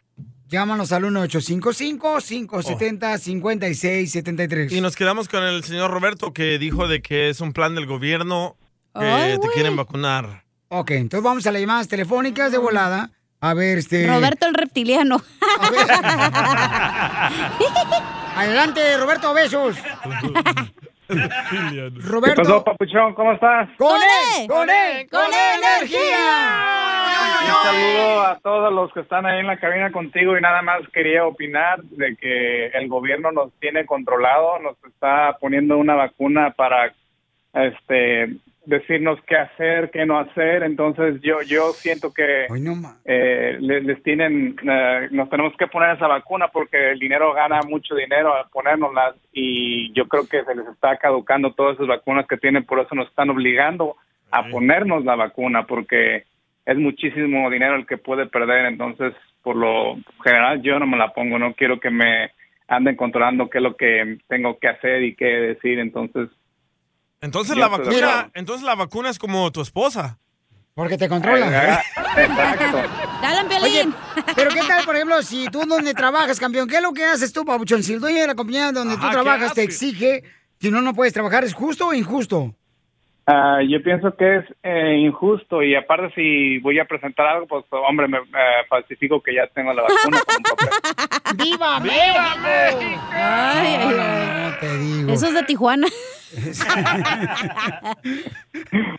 Llámanos al 1855-570-5673. Y nos quedamos con el señor Roberto que dijo de que es un plan del gobierno que Ay, te quieren vacunar. Ok, entonces vamos a las llamadas telefónicas de volada. A ver, este... Roberto el reptiliano. Adelante, Roberto, besos. Roberto. ¿Qué pasó, papuchón? ¿Cómo estás? ¡Con él! ¡Con él! ¡Con energía! Un saludo a todos los que están ahí en la cabina contigo y nada más quería opinar de que el gobierno nos tiene controlado, nos está poniendo una vacuna para este decirnos qué hacer, qué no hacer, entonces yo yo siento que eh, les, les tienen eh, nos tenemos que poner esa vacuna porque el dinero gana mucho dinero al ponérnoslas y yo creo que se les está caducando todas esas vacunas que tienen, por eso nos están obligando a ponernos la vacuna porque es muchísimo dinero el que puede perder, entonces por lo general yo no me la pongo, no quiero que me anden controlando qué es lo que tengo que hacer y qué decir, entonces Entonces la vacuna, acuerdo. entonces la vacuna es como tu esposa. Porque te controla. Ah, Exacto. Dale, Oye, pero ¿qué tal, por ejemplo, si tú donde trabajas, campeón? ¿Qué es lo que haces tú, Pabuchón? Si el dueño de la compañía donde Ajá, tú ¿qué trabajas te exige, si no, no puedes trabajar, ¿es justo o injusto? Ah, yo pienso que es eh, injusto y aparte si voy a presentar algo, pues hombre, me eh, falsifico que ya tengo la vacuna. con. ¡Viva México! Ay, ay, No, ay. no, no, te digo. Eso es de Tijuana.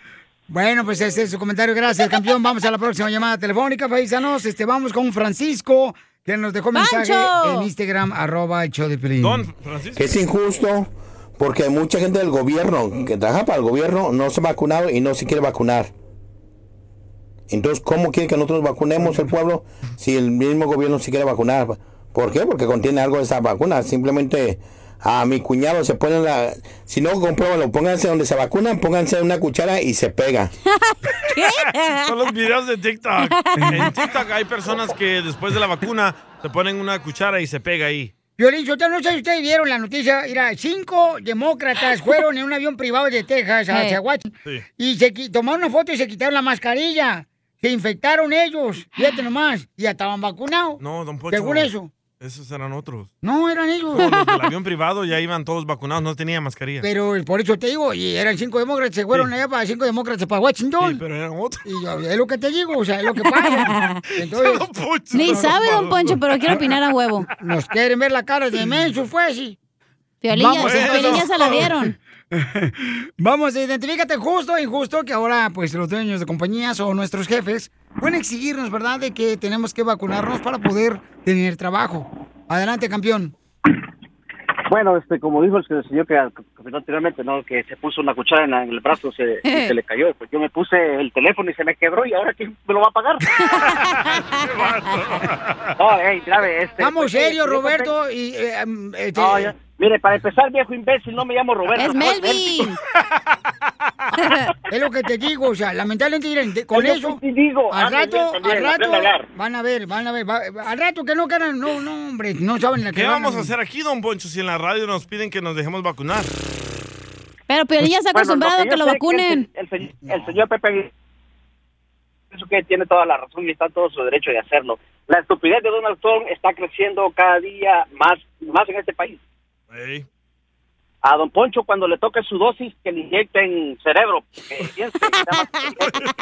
Bueno, pues ese es su comentario. Gracias, campeón. Vamos a la próxima llamada telefónica, paisanos. Este, vamos con Francisco, que nos dejó mensaje ¡Pancho! en Instagram, arroba el show de Pelín. Es injusto porque hay mucha gente del gobierno que trabaja para el gobierno no se ha vacunado y no se quiere vacunar. Entonces, ¿cómo quiere que nosotros vacunemos el pueblo si el mismo gobierno se quiere vacunar? ¿Por qué? Porque contiene algo de esa vacuna. Simplemente a mi cuñado se pone la... Si no, compruébalo, pónganse donde se vacunan, pónganse una cuchara y se pega. Son los videos de TikTok. En TikTok hay personas que después de la vacuna se ponen una cuchara y se pega ahí. Violín, yo no sé si ustedes vieron la noticia. Mira, cinco demócratas fueron en un avión privado de Texas a Eh. Washington Sí. y se tomaron una foto y se quitaron la mascarilla. Se infectaron ellos, fíjate nomás, y ya estaban vacunados. No, don Pocho. Según eso. Esos eran otros. No, eran ellos. No, los del avión privado ya iban todos vacunados, no tenían mascarilla. Pero por eso te digo, y eran cinco demócratas, se fueron allá para cinco demócratas para Washington. Sí, pero eran otros. Y yo, es lo que te digo, o sea, es lo que pasa. Entonces, Ni sabe, don Poncho, pero quiero opinar a huevo. Nos quieren ver la cara de mensos, fue así. Piolín ya se la dieron. Vamos, identifícate justo o injusto que ahora, pues, los dueños de compañías o nuestros jefes pueden exigirnos, ¿verdad?, de que tenemos que vacunarnos para poder tener trabajo. Adelante, campeón. Bueno, este, como dijo el señor que comentó anteriormente, ¿no? Que se puso una cuchara en, la- en el brazo se, y se le cayó. Pues yo me puse el teléfono y se me quebró y ahora ¿quién me lo va a pagar? no, hey, grave, este. Vamos pues, serio, eh, Roberto, y... eh, em, este- No, ya- Mire, para empezar, viejo imbécil, no me llamo Roberto. Es Melvin. es lo que te digo, o sea, lamentablemente, miren, de- con Es eso, que te digo, al rato, también, al rato, a van a ver, van a ver, va- al rato que no quieran, no, no, hombre, no saben la que ¿Qué van vamos a hacer aquí, don Poncho, si en la radio nos piden que nos dejemos vacunar? Pero Piolín ya está Bueno, acostumbrado a yo que lo vacunen. El, se- el se- el señor Pepe pienso que tiene toda la razón y está en todo su derecho de hacerlo. La estupidez de Donald Trump está creciendo cada día más, más en este país. A don Poncho cuando le toque su dosis que le inyecten cerebro.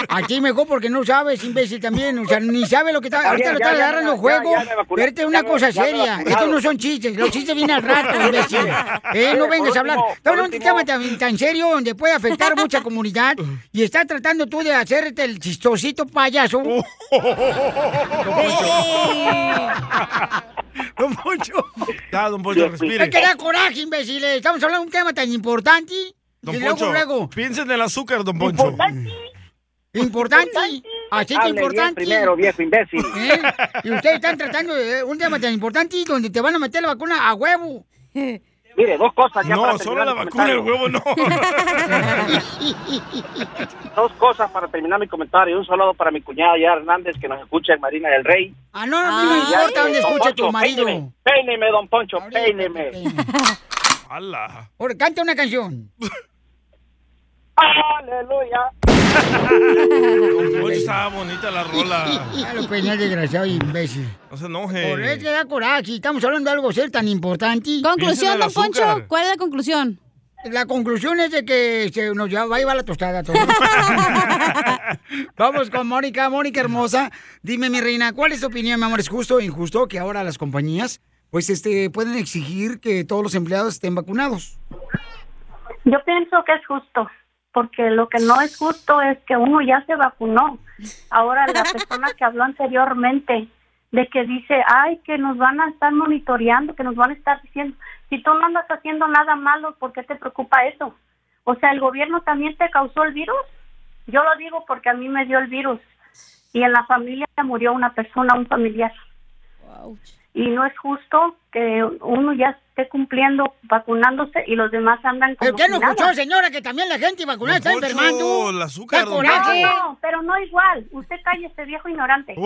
Aquí mejor porque no sabes, imbécil también. O sea, ni sabe lo que está. Ahorita lo está agarrando ya, juego. es ya una cosa seria. Estos no son chistes. Los chistes vienen al rato, imbécil. Eh, no vengas a hablar. hablando de un tema tan, tan serio donde puede afectar a mucha comunidad. Y está tratando tú de hacerte el chistosito payaso. Don Poncho. Ya, don Poncho, respire. Es que da coraje, imbécil. Estamos hablando de un tema tan importante. Don Poncho, luego. piensa en el azúcar, don Poncho. Importante. Así que Hable bien importante. primero, viejo imbécil. ¿Eh? Y ustedes están tratando de un tema tan importante donde te van a meter la vacuna a huevo. Mire, dos cosas ya No, para solo terminar la mi vacuna, el comentario. huevo no. Dos cosas para terminar mi comentario. Un saludo para mi cuñada ya Hernández que nos escucha en Marina del Rey. Ah, no, no, no importa dónde escuche tu marido. Peíneme, peíneme, don Poncho, peíneme. ¡Hala! Ahora, canta una canción. Aleluya. Don Poncho, estaba bonita la rola. Ya lo peiné, desgraciado imbécil. No se enoje. Por eso da coraje. Estamos hablando de algo ser tan importante. Conclusión, don Poncho, ¿cuál es la conclusión? La conclusión es de que se nos ya va a llevar la tostada todo. Vamos con Mónica. Mónica hermosa. Dime, mi reina, ¿cuál es tu opinión, mi amor? ¿Es justo o injusto que ahora las compañías pues este pueden exigir que todos los empleados estén vacunados? Yo pienso que es justo, porque lo que no es justo es que uno ya se vacunó. Ahora la persona que habló anteriormente de que dice, ay, que nos van a estar monitoreando, que nos van a estar diciendo, si tú no andas haciendo nada malo, ¿por qué te preocupa eso? O sea, ¿el gobierno también te causó el virus? Yo lo digo porque a mí me dio el virus y en la familia murió una persona, un familiar. Y no es justo que uno ya esté cumpliendo vacunándose y los demás andan como ¿Pero qué no nada. escuchó, señora, que también la gente vacunada está enfermando? el azúcar. No, no, pero no igual. Usted calle este viejo ignorante.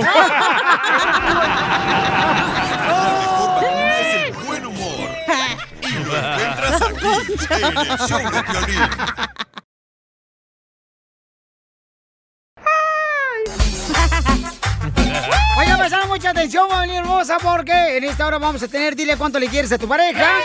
Es el buen humor. Y lo encuentras aquí, en el show de mucha atención, familia hermosa, porque en esta hora vamos a tener, dile cuánto le quieres a tu pareja.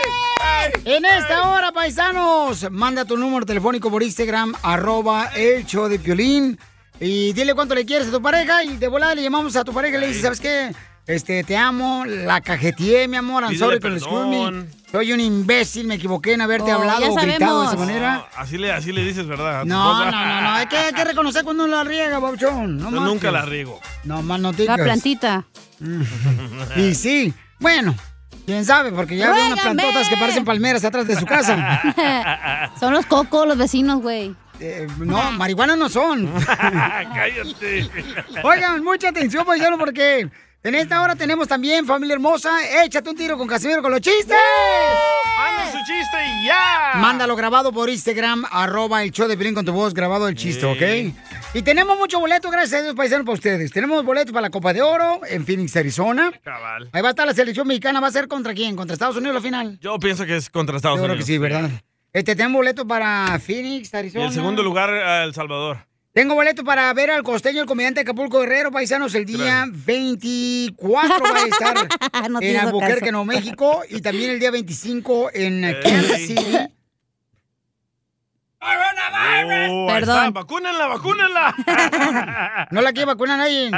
En esta hora, paisanos, manda tu número telefónico por Instagram, arroba el show de Piolín, y dile cuánto le quieres a tu pareja, y de volada le llamamos a tu pareja y le dices, ¿sabes qué? Este, te amo, la cajeteé, mi amor, I'm sorry excuse me. Soy un imbécil, me equivoqué en haberte Oh, hablado o gritado de esa manera. No, así, le, así le dices, ¿verdad? No, no, no, no, hay que, hay que reconocer cuando uno la riega, babuchón. No Yo nunca la riego. No, más no La plantita. Y sí, bueno, quién sabe, porque ya veo unas plantotas que parecen palmeras atrás de su casa. Son los cocos, los vecinos, güey. Eh, no, marihuana no son. Cállate. Oigan, mucha atención, paisano, porque en esta hora tenemos también, familia hermosa, échate un tiro con Casimiro con los chistes. ¡Manda su chiste y ya! Mándalo grabado por Instagram, arroba el show de Piolín con tu voz, grabado el chiste, ¿ok? Y tenemos muchos boletos, gracias a Dios, paisanos, para ustedes. Tenemos boletos para la Copa de Oro en Phoenix, Arizona. Cabal. Ahí va a estar la selección mexicana, ¿va a ser contra quién? ¿Contra Estados Unidos la final? Yo pienso que es contra Estados Yo creo Unidos. que sí, ¿verdad? Este, tenemos boletos para Phoenix, Y Arizona. el segundo lugar, El Salvador. Tengo boleto para ver al costeño, el comediante Acapulco Guerrero, paisanos, el día 24 va a estar No en Albuquerque, caso. Nuevo México, y también el día 25 en Kansas City. Oh, Perdón. vacúnenla, vacúnenla. No la quiere vacunar nadie.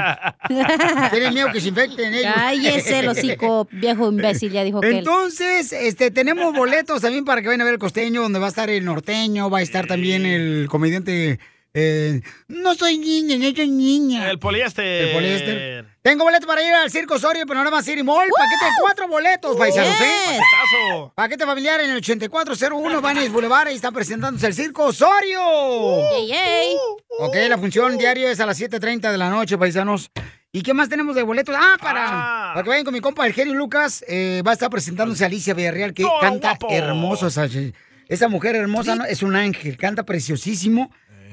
Tienen miedo que se infecten ellos. Cállese, el hocico, viejo imbécil, ya dijo que él. Entonces, este, tenemos boletos también para que vayan a ver el costeño, donde va a estar el norteño, va a estar también el comediante. Eh, no soy niña, no soy niña. El poliéster. El poliéster. Tengo boletos para ir al Circo Osorio, Panorama City Mall. Paquete de cuatro boletos, paisanos, ¿eh? Paquetazo. Paquete familiar en el 8401 Banes Boulevard. Ahí está presentándose el Circo Osorio. Ey, ey. Ok, la función diaria es a las 7.30 de la noche, paisanos. ¿Y qué más tenemos de boletos? Ah, para, para que vayan con mi compa, el genio Lucas. eh, va a estar presentándose Alicia Villarreal, que Todo canta guapo. hermoso. Esa, esa mujer hermosa ¿no? es un ángel, canta preciosísimo.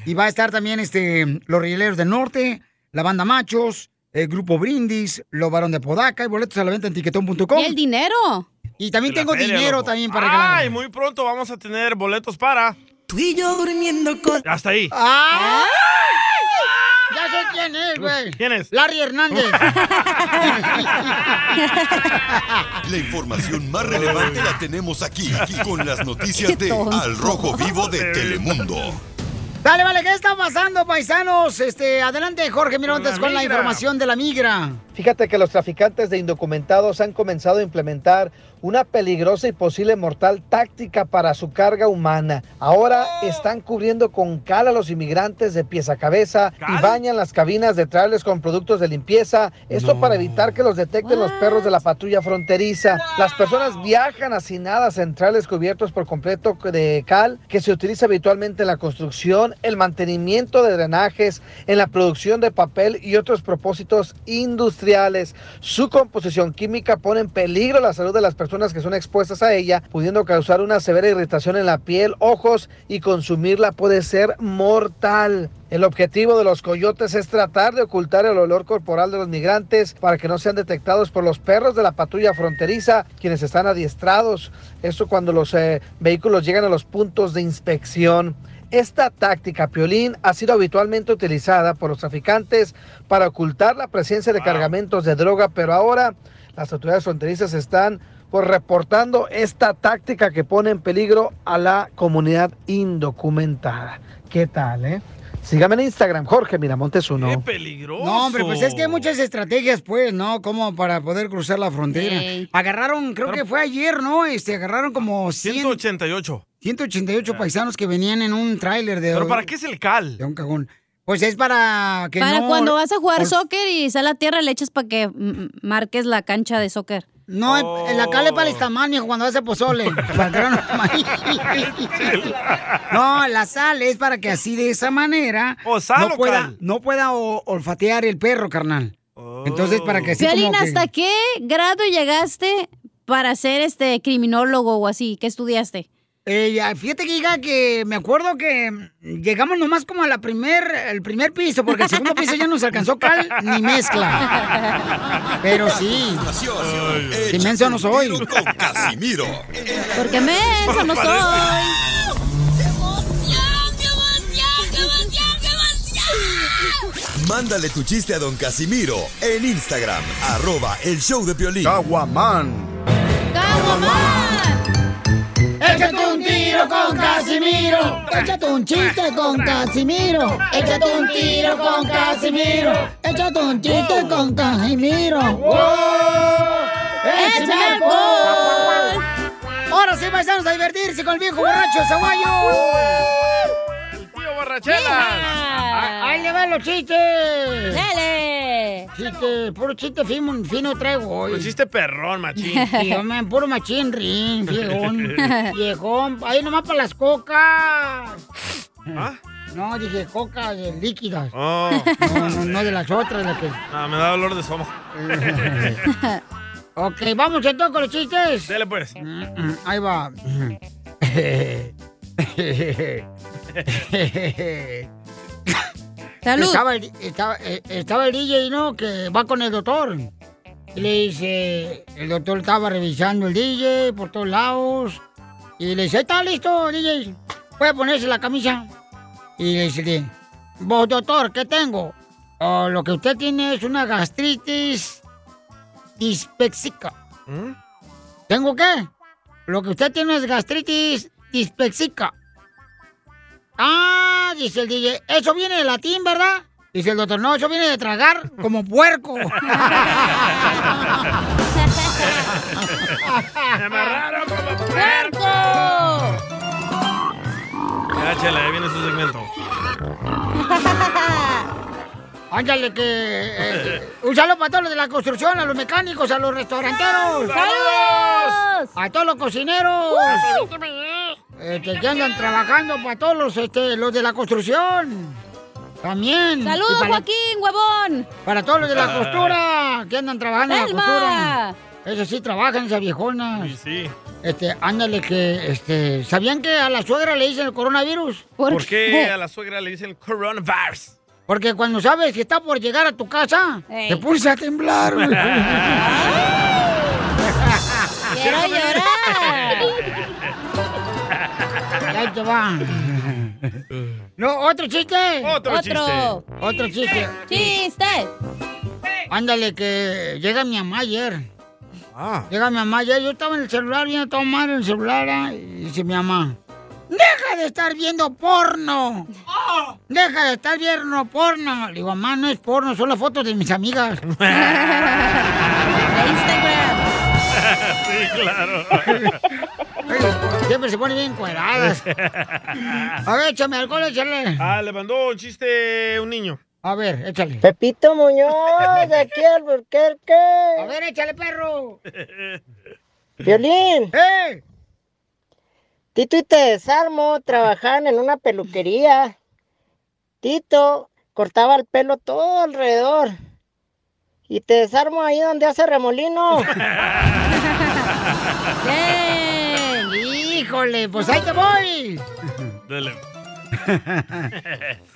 Y va a estar también este, los Rieleros del Norte, la banda Machos, el grupo Brindis, los Barón de Podaca, y boletos a la venta en tiquetón.com. ¿Y el dinero? Y también tengo feria, dinero loco. también para regalar. Ay, muy pronto vamos a tener boletos para. Tú y yo durmiendo con. Hasta ahí. ¡Ah! Ya sé quién es, güey. ¿Quién es? Larry Hernández. La información más relevante la tenemos aquí, aquí, con las noticias de. Al Rojo Vivo de Telemundo. Dale, vale, ¿qué está pasando, paisanos? Este, adelante, Jorge Mirontes, Con con la información de la migra. Fíjate que los traficantes de indocumentados han comenzado a implementar una peligrosa y posible mortal táctica para su carga humana. Ahora están cubriendo con cal a los inmigrantes de pies a cabeza y bañan las cabinas de trailers con productos de limpieza. Esto para evitar que los detecten los perros de la patrulla fronteriza. Las personas viajan hacinadas en trailers cubiertos por completo de cal que se utiliza habitualmente en la construcción, el mantenimiento de drenajes, en la producción de papel y otros propósitos industriales. Su composición química pone en peligro la salud de las personas que son expuestas a ella, pudiendo causar una severa irritación en la piel, ojos y consumirla puede ser mortal. El objetivo de los coyotes es tratar de ocultar el olor corporal de los migrantes para que no sean detectados por los perros de la patrulla fronteriza, quienes están adiestrados. Esto cuando los eh, vehículos llegan a los puntos de inspección. Esta táctica, Piolín, ha sido habitualmente utilizada por los traficantes para ocultar la presencia de cargamentos de droga, pero ahora las autoridades fronterizas están pues, reportando esta táctica que pone en peligro a la comunidad indocumentada. ¿Qué tal, eh? Sígame en Instagram, Jorge Miramontes uno. peligroso. No, hombre, pues es que hay muchas estrategias, pues, ¿no? Como para poder cruzar la frontera. Agarraron, creo que fue ayer, ¿no? Este, agarraron como 100, 188. 188 paisanos que venían en un tráiler de... ¿Pero para qué es el cal? De un cajón. Pues es para que Para no... cuando vas a jugar soccer y sale a tierra, le echas para que marques la cancha de soccer. No, en la cal es para el tamal, mijo, cuando hace pozole. Para no- no, la sal es para que así de esa manera sal no o pueda, cal? no pueda o- olfatear el perro, carnal. Entonces, para que así Piolín, como que... ¿hasta qué grado llegaste para ser este criminólogo o así? ¿Qué estudiaste? Eh, fíjate que hija, que me acuerdo que llegamos nomás como a la primer, el primer piso, porque el segundo piso ya no se alcanzó cal ni mezcla. Pero sí. Si menso no soy. Con Casimiro. Porque menso no soy. Mándale tu chiste a don Casimiro en Instagram, arroba el show de Piolín. Échate Casimiro. Échate un chiste con Casimiro. Échate un tiro con Casimiro. Échate un chiste con Casimiro. ¡Wow! ¡Échame alcohol! Ahora sí, paisanos, a divertirse con el viejo borracho de Zaguayo. Tío borrachera. Ahí le van los chistes. ¡Dale! Chiste, puro chiste fino, fino traigo hoy. Un chiste perrón, machín. Sí, hombre, puro machín, rin, viejón. Viejón, ahí nomás para las cocas. ¿Ah? No, dije coca de líquidas. Oh. No, no, no de las otras, las que... Ah, me da dolor de estómago. ok, vamos entonces con los chistes. Dale pues. Ahí va. Salud. Estaba el, estaba, eh, estaba el DJ, ¿no? Que va con el doctor. Y le dice, el doctor estaba revisando el DJ por todos lados. Y le dice, está listo, DJ. Puede ponerse la camisa. Y le dice, vos, doctor, ¿qué tengo? "Oh, lo que usted tiene es una gastritis dispepsica. ¿Tengo qué? Lo que usted tiene es gastritis dispepsica. Ah, dice el DJ, eso viene de latín, ¿verdad? Dice el doctor, no, eso viene de tragar como puerco. Me amarraron como puerco. Ya, chela, ahí viene su segmento. Ándale, que. eh, un saludo para todos los de la construcción, a los mecánicos, a los restauranteros. ¡Saludos! A todos los cocineros. Este, que andan trabajando para todos los, este, los de la construcción. También. ¡Saludos, para- Joaquín, huevón! Para todos los de la costura, que andan trabajando en la costura. Eso sí, trabajan esas viejonas. Sí, sí. Este, ándale que, este, ¿sabían que a la suegra le dicen el coronavirus? ¿Por, qué a la suegra le dicen coronavirus? Porque cuando sabes que está por llegar a tu casa, te puse a temblar. ¡Quiero llorar! Ahí te va. No, otro chiste. Otro chiste. Otro chiste. ¡Chiste! Ándale, que llega mi mamá ayer. Ah. Llega mi mamá ayer. Yo estaba en el celular, viendo todo mal en el celular. ah, Y dice mi mamá: ¡Deja de estar viendo porno! ¡Deja de estar viendo porno! Le digo, mamá, no es porno, son las fotos de mis amigas. sí, claro. Siempre se ponen bien cueradas. A ver, échame alcohol, échale. Ah, le mandó un chiste un niño. A ver, échale. Pepito Muñoz, de aquí al Burquerque. A ver, échale, perro. Violín. ¡Eh! Tito y te desarmo trabajaban en una peluquería. Tito cortaba el pelo todo alrededor. Y te desarmo ahí donde hace remolino. ¡Bien! ¡Híjole! Pues ahí te voy. Dale.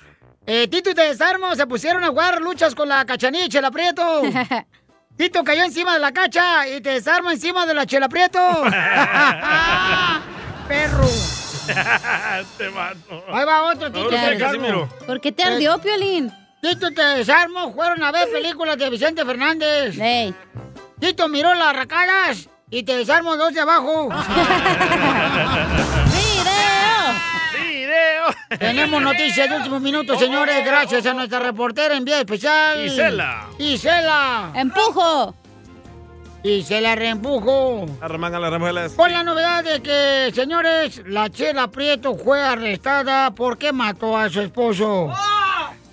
Eh, Tito y te desarmo se pusieron a jugar luchas con la cachanilla y Chela Prieto. Tito cayó encima de la cacha y te desarmo encima de la Chela Prieto. Perro. Te mato. Ahí va otro Tito desarmo. ¿Por qué te ardió, Piolín? Tito te desarmo fueron a ver películas de Vicente Fernández. Tito miró las racadas y te desarmo dos de abajo. ¡Video! Tenemos noticias de último minuto, señores, gracias a nuestra reportera en vía especial. Isela. Isela. ¡Empujo! Y se la reempujo. Arremangan las remuelas. Con la novedad de que, señores, la Chela Prieto fue arrestada porque mató a su esposo.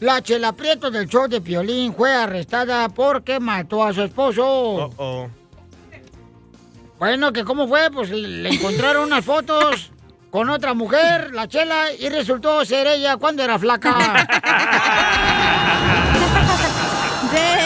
La Chela Prieto del show de Piolín fue arrestada porque mató a su esposo. Oh. Bueno, que cómo fue, pues le encontraron unas fotos con otra mujer, la Chela, y resultó ser ella cuando era flaca.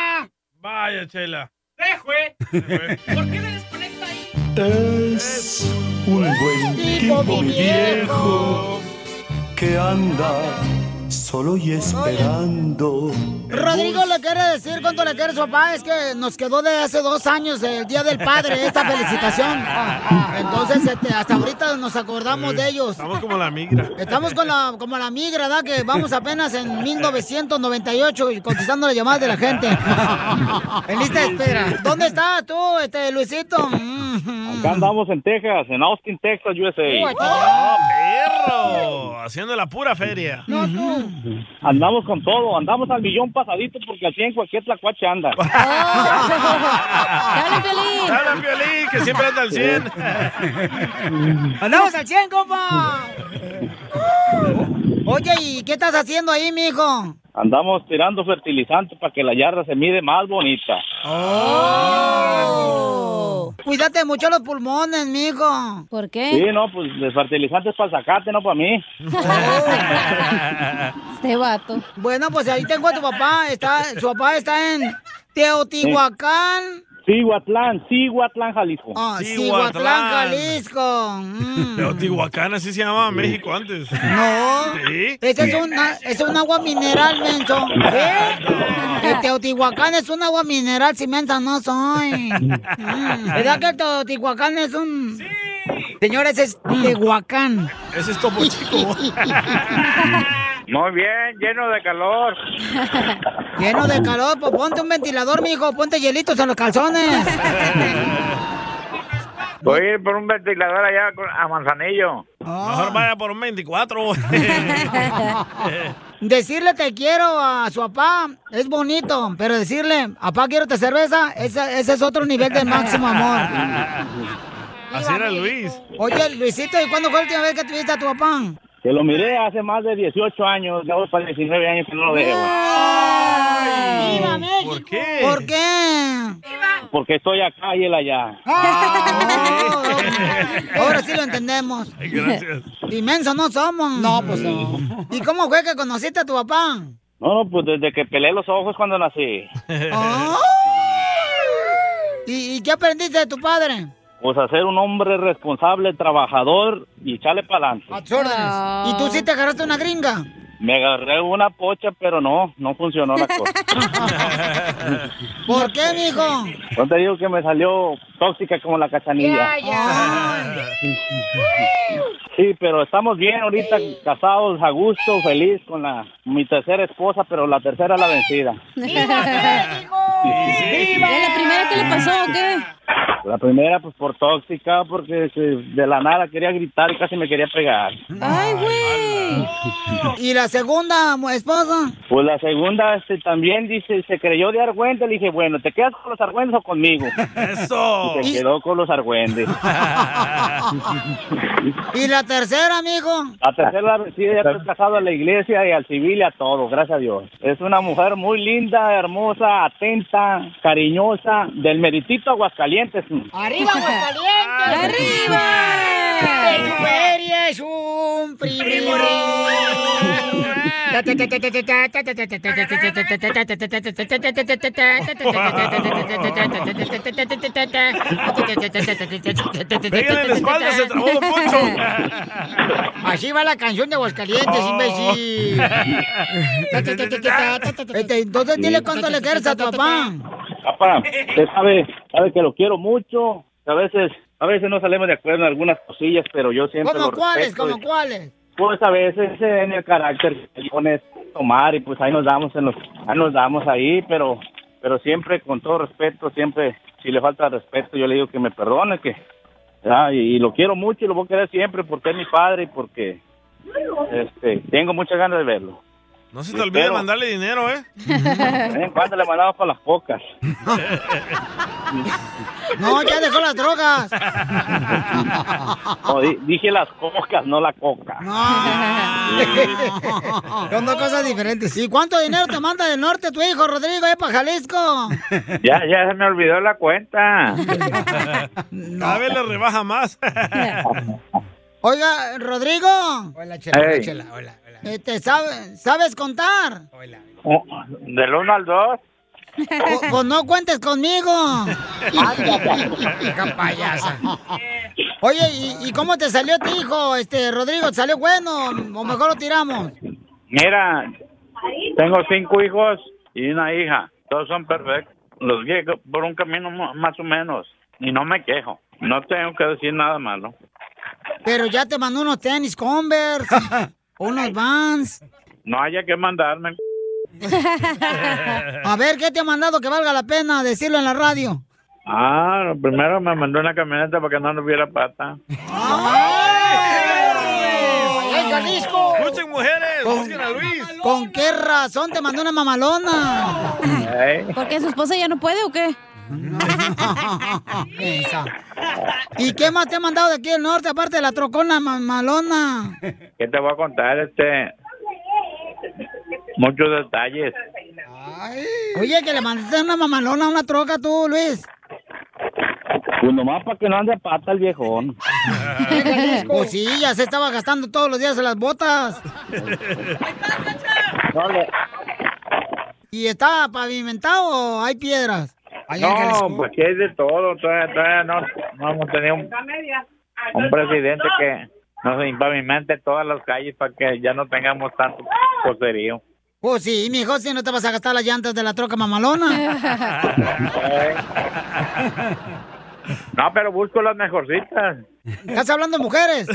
Vaya, Chela. ¿Por qué me desconecta ahí? Es un buen tipo, mi viejo, que anda solo y esperando. Rodrigo le quiere decir cuánto le quiere su papá. Es que nos quedó de hace dos años el Día del Padre esta felicitación. Entonces, este, hasta ahorita nos acordamos de ellos. Estamos como la migra. Estamos con la, como la migra, ¿verdad? Que vamos apenas en 1998 y contestando las llamadas de la gente. en lista de espera. ¿Dónde estás tú, este, Luisito? Acá andamos en Texas, en Austin, Texas, USA. ¡Oh, perro! haciendo la pura feria. No, tú. Andamos con todo, andamos al millón pasadito porque así en cualquier tlacuache anda. ¡Dale, Piolín! ¡Dale, Piolín, que siempre anda al 100! ¡Andamos al 100, compa! Oye, ¿y qué estás haciendo ahí, mijo? Andamos tirando fertilizante para que la yarda se mide más bonita. Oh. Cuídate mucho los pulmones, mijo. ¿Por Sí, no, pues de fertilizante es para el zacate, no para mí. Este vato. Bueno, pues ahí tengo a tu papá. Está, su papá está en Teotihuacán. Cihuatlán, Cihuatlán, Jalisco. Cihuatlán, Jalisco. Mm. Teotihuacán, así se llamaba México antes. No. ¿Sí? Ese es un, es un agua mineral, menso. ¿Eh? El Teotihuacán es un agua mineral, si mensa no soy. Mm. ¿Verdad que el Teotihuacán es un...? Señores, es Tehuacán. Ese es Topo Chico. Muy bien, lleno de calor. Lleno de calor, pues ponte un ventilador, mijo, ponte hielitos en los calzones. Voy a ir por un ventilador allá con- a Manzanillo. Mejor vaya por un 24. Decirle te quiero a su papá es bonito, pero decirle, papá, quiero tu cerveza, ese, ese es otro nivel de máximo amor. Así era Luis. Oye, Luisito, ¿y cuándo fue la última vez que tuviste a tu papá? Que lo miré hace más de 18 años, ya voy para 19 años que no lo veo. ¡Viva México! ¿Por qué? ¿Por qué? Porque estoy acá y él allá. Ahora sí lo entendemos. Gracias. Inmenso no somos. No, pues no. ¿Y cómo fue que conociste a tu papá? No, no, pues desde que pelé los ojos cuando nací. Ah. ¿Y, y qué aprendiste de tu padre? Pues a ser un hombre responsable, trabajador y echarle para adelante. A tus órdenes. ¿Y tú sí te agarraste una gringa? Me agarré una pocha, pero no, no funcionó la cosa. ¿Por qué, mijo? No te digo que me salió tóxica como la cachanilla. Sí, pero estamos bien ahorita casados a gusto, feliz con la mi tercera esposa, pero la tercera la vencida. ¿Y la primera qué le pasó o qué? La primera pues por tóxica, porque se- de la nada quería gritar y casi me quería pegar. ¡Ay, güey! ¿Y la segunda esposa? Pues la segunda este, también dice, se creyó de argüente, le dije, bueno, ¿te quedas con los argüendes o conmigo? Eso. Y se quedó con los argüendes. ¿Y la tercera, amigo? La tercera vencida, ya estoy casado a la iglesia y al civil y a todo, gracias a Dios. Es una mujer muy linda, hermosa, atenta, cariñosa, del meritito Aguascalientes. ¡Arriba, Aguascalientes! ¡Arriba! ¡Tu feria es un privilegio! Pégale en la espalda, se trabó Don Poncho. Así va la canción de Aguascalientes, imbécil. Este, Entonces dile cuánto le quieres a tu papá. Papá, usted sabe, sabe que lo quiero mucho. A veces, a veces no salimos de acuerdo en algunas cosillas, pero yo siempre ¿Cómo lo cuáles? ¿Cómo cuáles? Pues a veces en el carácter que pones tomar y pues ahí nos damos en los, ahí nos damos ahí, pero, pero siempre con todo respeto, siempre si le falta respeto yo le digo que me perdone, que y, y lo quiero mucho y lo voy a querer siempre porque es mi padre y porque este tengo muchas ganas de verlo. No se te olvide Pero- mandarle dinero, ¿eh? De vez en cuando le mandaba para las pocas. No, ya dejó las drogas. No, di- dije las cocas, no la coca. Son dos cosas diferentes. ¿Y cuánto dinero te manda del norte tu hijo, Rodrigo, eh, para Jalisco? Ya, ya se me olvidó la cuenta. Cada vez le rebaja más. Oiga, Rodrigo. Hola, Chela, hola, Ey. Chela, hola. Este, ¿sabe- ¿Sabes contar? Oh, Del 1 al 2. Pues, pues no cuentes conmigo. Hija payasa. Oye, ¿y, y cómo te salió tu hijo, este, Rodrigo? ¿Te salió bueno o mejor lo tiramos? Mira, tengo cinco hijos y una hija. Todos son perfectos. Los guié por un camino más o menos. Y no me quejo. No tengo que decir nada malo. Pero ya te mandó unos tenis Converse, unos Vans. No haya que mandarme. A ver, ¿qué te ha mandado que valga la pena decirlo en la radio? Ah, primero me mandó una camioneta para que no nos viera pata. ¡Ay, Jalisco! busquen a Luis. ¿Con qué razón te mandó una mamalona? ¿Porque su esposa ya no puede o qué? ¿Y qué más te ha mandado de aquí del norte, aparte de la trocona mamalona? ¿Qué te voy a contar? Este. Muchos detalles. Oye, que le mandaste una mamalona a una troca tú, Luis. Pues nomás para que no ande a pata el viejón. Pues sí, ya se estaba gastando todos los días en las botas. ¿Y está pavimentado o hay piedras? No pues que hay de todo. Todavía, todavía no, no hemos tenido un, un presidente que nos impavimente todas las calles para que ya no tengamos tanto poserío. Pues sí, mijo, si no te vas a gastar las llantas de la troca mamalona. No, pero busco las mejorcitas. ¿Estás hablando de mujeres?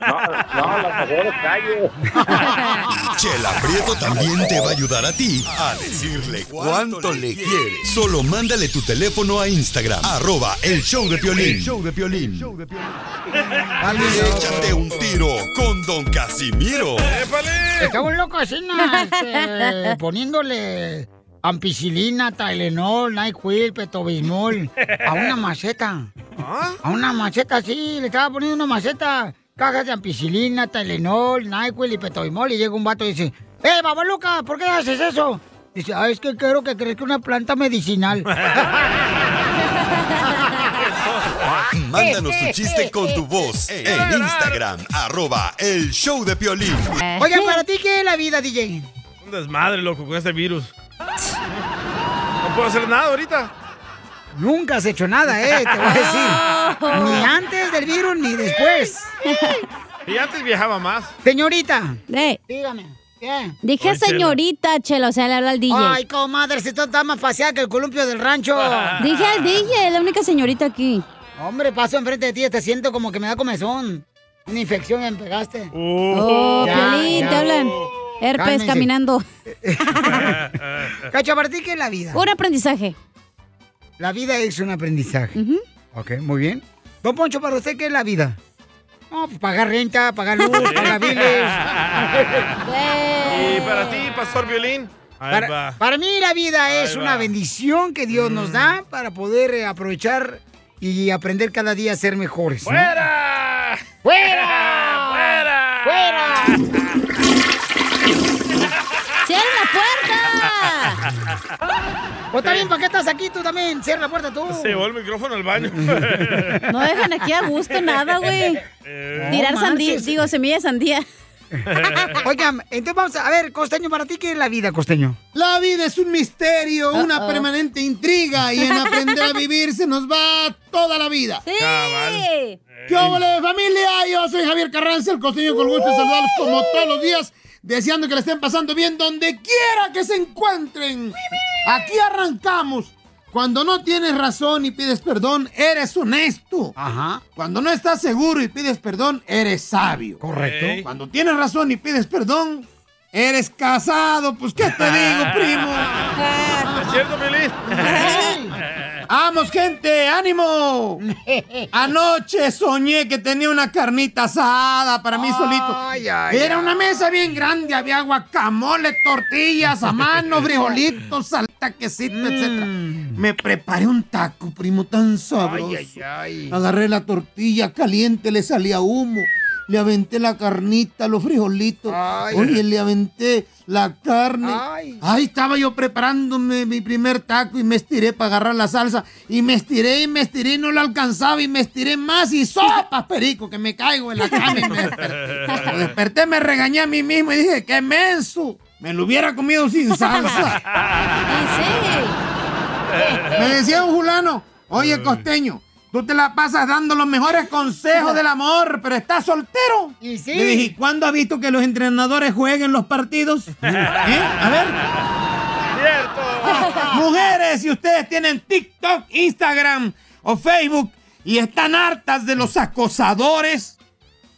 No, no, las mejores calles. Chela Prieto también te va a ayudar a ti a decirle cuánto le quiere. Solo mándale tu teléfono a Instagram, arroba el show de Piolín. El show de Piolín. Échate un tiro con Don Casimiro. Está un loco así, ¿no? Este, poniéndole ampicilina, Tylenol, NyQuil, Petobismol a una maceta. A una maceta, sí, le estaba poniendo una maceta. Cajas de ampicilina, Tylenol, NyQuil y Petobismol. Y llega un vato y dice, ¡Eh, babaluca, ¿por qué haces eso? Dice, ah, es que quiero que crezca una planta medicinal. Mándanos tu chiste con tu voz en Instagram, arroba el show de Piolín. Oigan, ¿para ti qué es la vida, DJ? Un desmadre, loco, con este virus. No puedo hacer nada ahorita. Nunca has hecho nada, ¿eh? Te voy a decir. Ni antes del virus ni después. Y antes viajaba más. Señorita. Dígame. ¿Qué? Dije Ay, señorita, chelo, o sea, le habla al DJ. Ay, comadre, si tú estás más facial que el columpio del rancho. Dije al DJ, la única señorita aquí. Hombre, paso enfrente de ti y te siento como que me da comezón. Una infección me pegaste. Oh, Ya, Piolín, ya. te hablan. Herpes Cálmense. caminando. Cacho, ¿para ti qué es la vida? Un aprendizaje. La vida es un aprendizaje. Ok, muy bien. Don Poncho, ¿para usted qué es la vida? No, pues pagar renta, pagar luz, pagar biles. Y para ti, Pastor Violín. Para, para mí la vida es una bendición que Dios nos da para poder eh, aprovechar y aprender cada día a ser mejores. ¿no? ¡Fuera! ¡Fuera! ¡Fuera! ¡Cierra puerta! Pues también, ¿para qué estás aquí tú también? Cierra la puerta tú. Se llevó el micrófono al baño. No dejan aquí a gusto nada, güey. Eh. Tirar No sandía, digo, semilla de sandía. Oigan, entonces vamos a, a ver, Costeño, ¿para ti qué es la vida, Costeño? La vida es un misterio, una permanente intriga y en aprender a vivir se nos va toda la vida. ¡Sí! ¿Qué hola familia? Yo soy Javier Carranza, el costeño con gusto de saludarlos como todos los días, deseando que le estén pasando bien donde quiera que se encuentren. Aquí arrancamos. Cuando no tienes razón y pides perdón, eres honesto. Ajá. Cuando no estás seguro y pides perdón, eres sabio. Correcto. Cuando tienes razón y pides perdón, eres casado. Pues, ¿qué te digo, primo? ¿Es cierto, Violín? ¡Vamos, gente! ¡Ánimo! Anoche soñé que tenía una carnita asada para mí solito. Ay, ay, Era una mesa bien grande, había guacamole, tortillas a mano, frijolitos, salta, quesito, etcétera. Me preparé un taco, primo, tan sabroso. Mm. Ay, ay, ay. Agarré la tortilla caliente, le salía humo. Le aventé la carnita, los frijolitos. Ay. Oye, le aventé la carne. Ay. Ahí estaba yo preparándome mi primer taco y me estiré para agarrar la salsa. Y me estiré y me estiré y no la alcanzaba y me estiré más y sopas, perico, que me caigo en la cama y me desperté. Cuando desperté me regañé a mí mismo y dije, qué menso. Me lo hubiera comido sin salsa. Me decía un fulano, oye costeño, tú te la pasas dando los mejores consejos del amor, pero estás soltero. Y sí. Le dije, ¿cuándo has visto que los entrenadores jueguen los partidos? ¿Eh? A ver. ¡Cierto! Mujeres, si ustedes tienen TikTok, Instagram o Facebook y están hartas de los acosadores,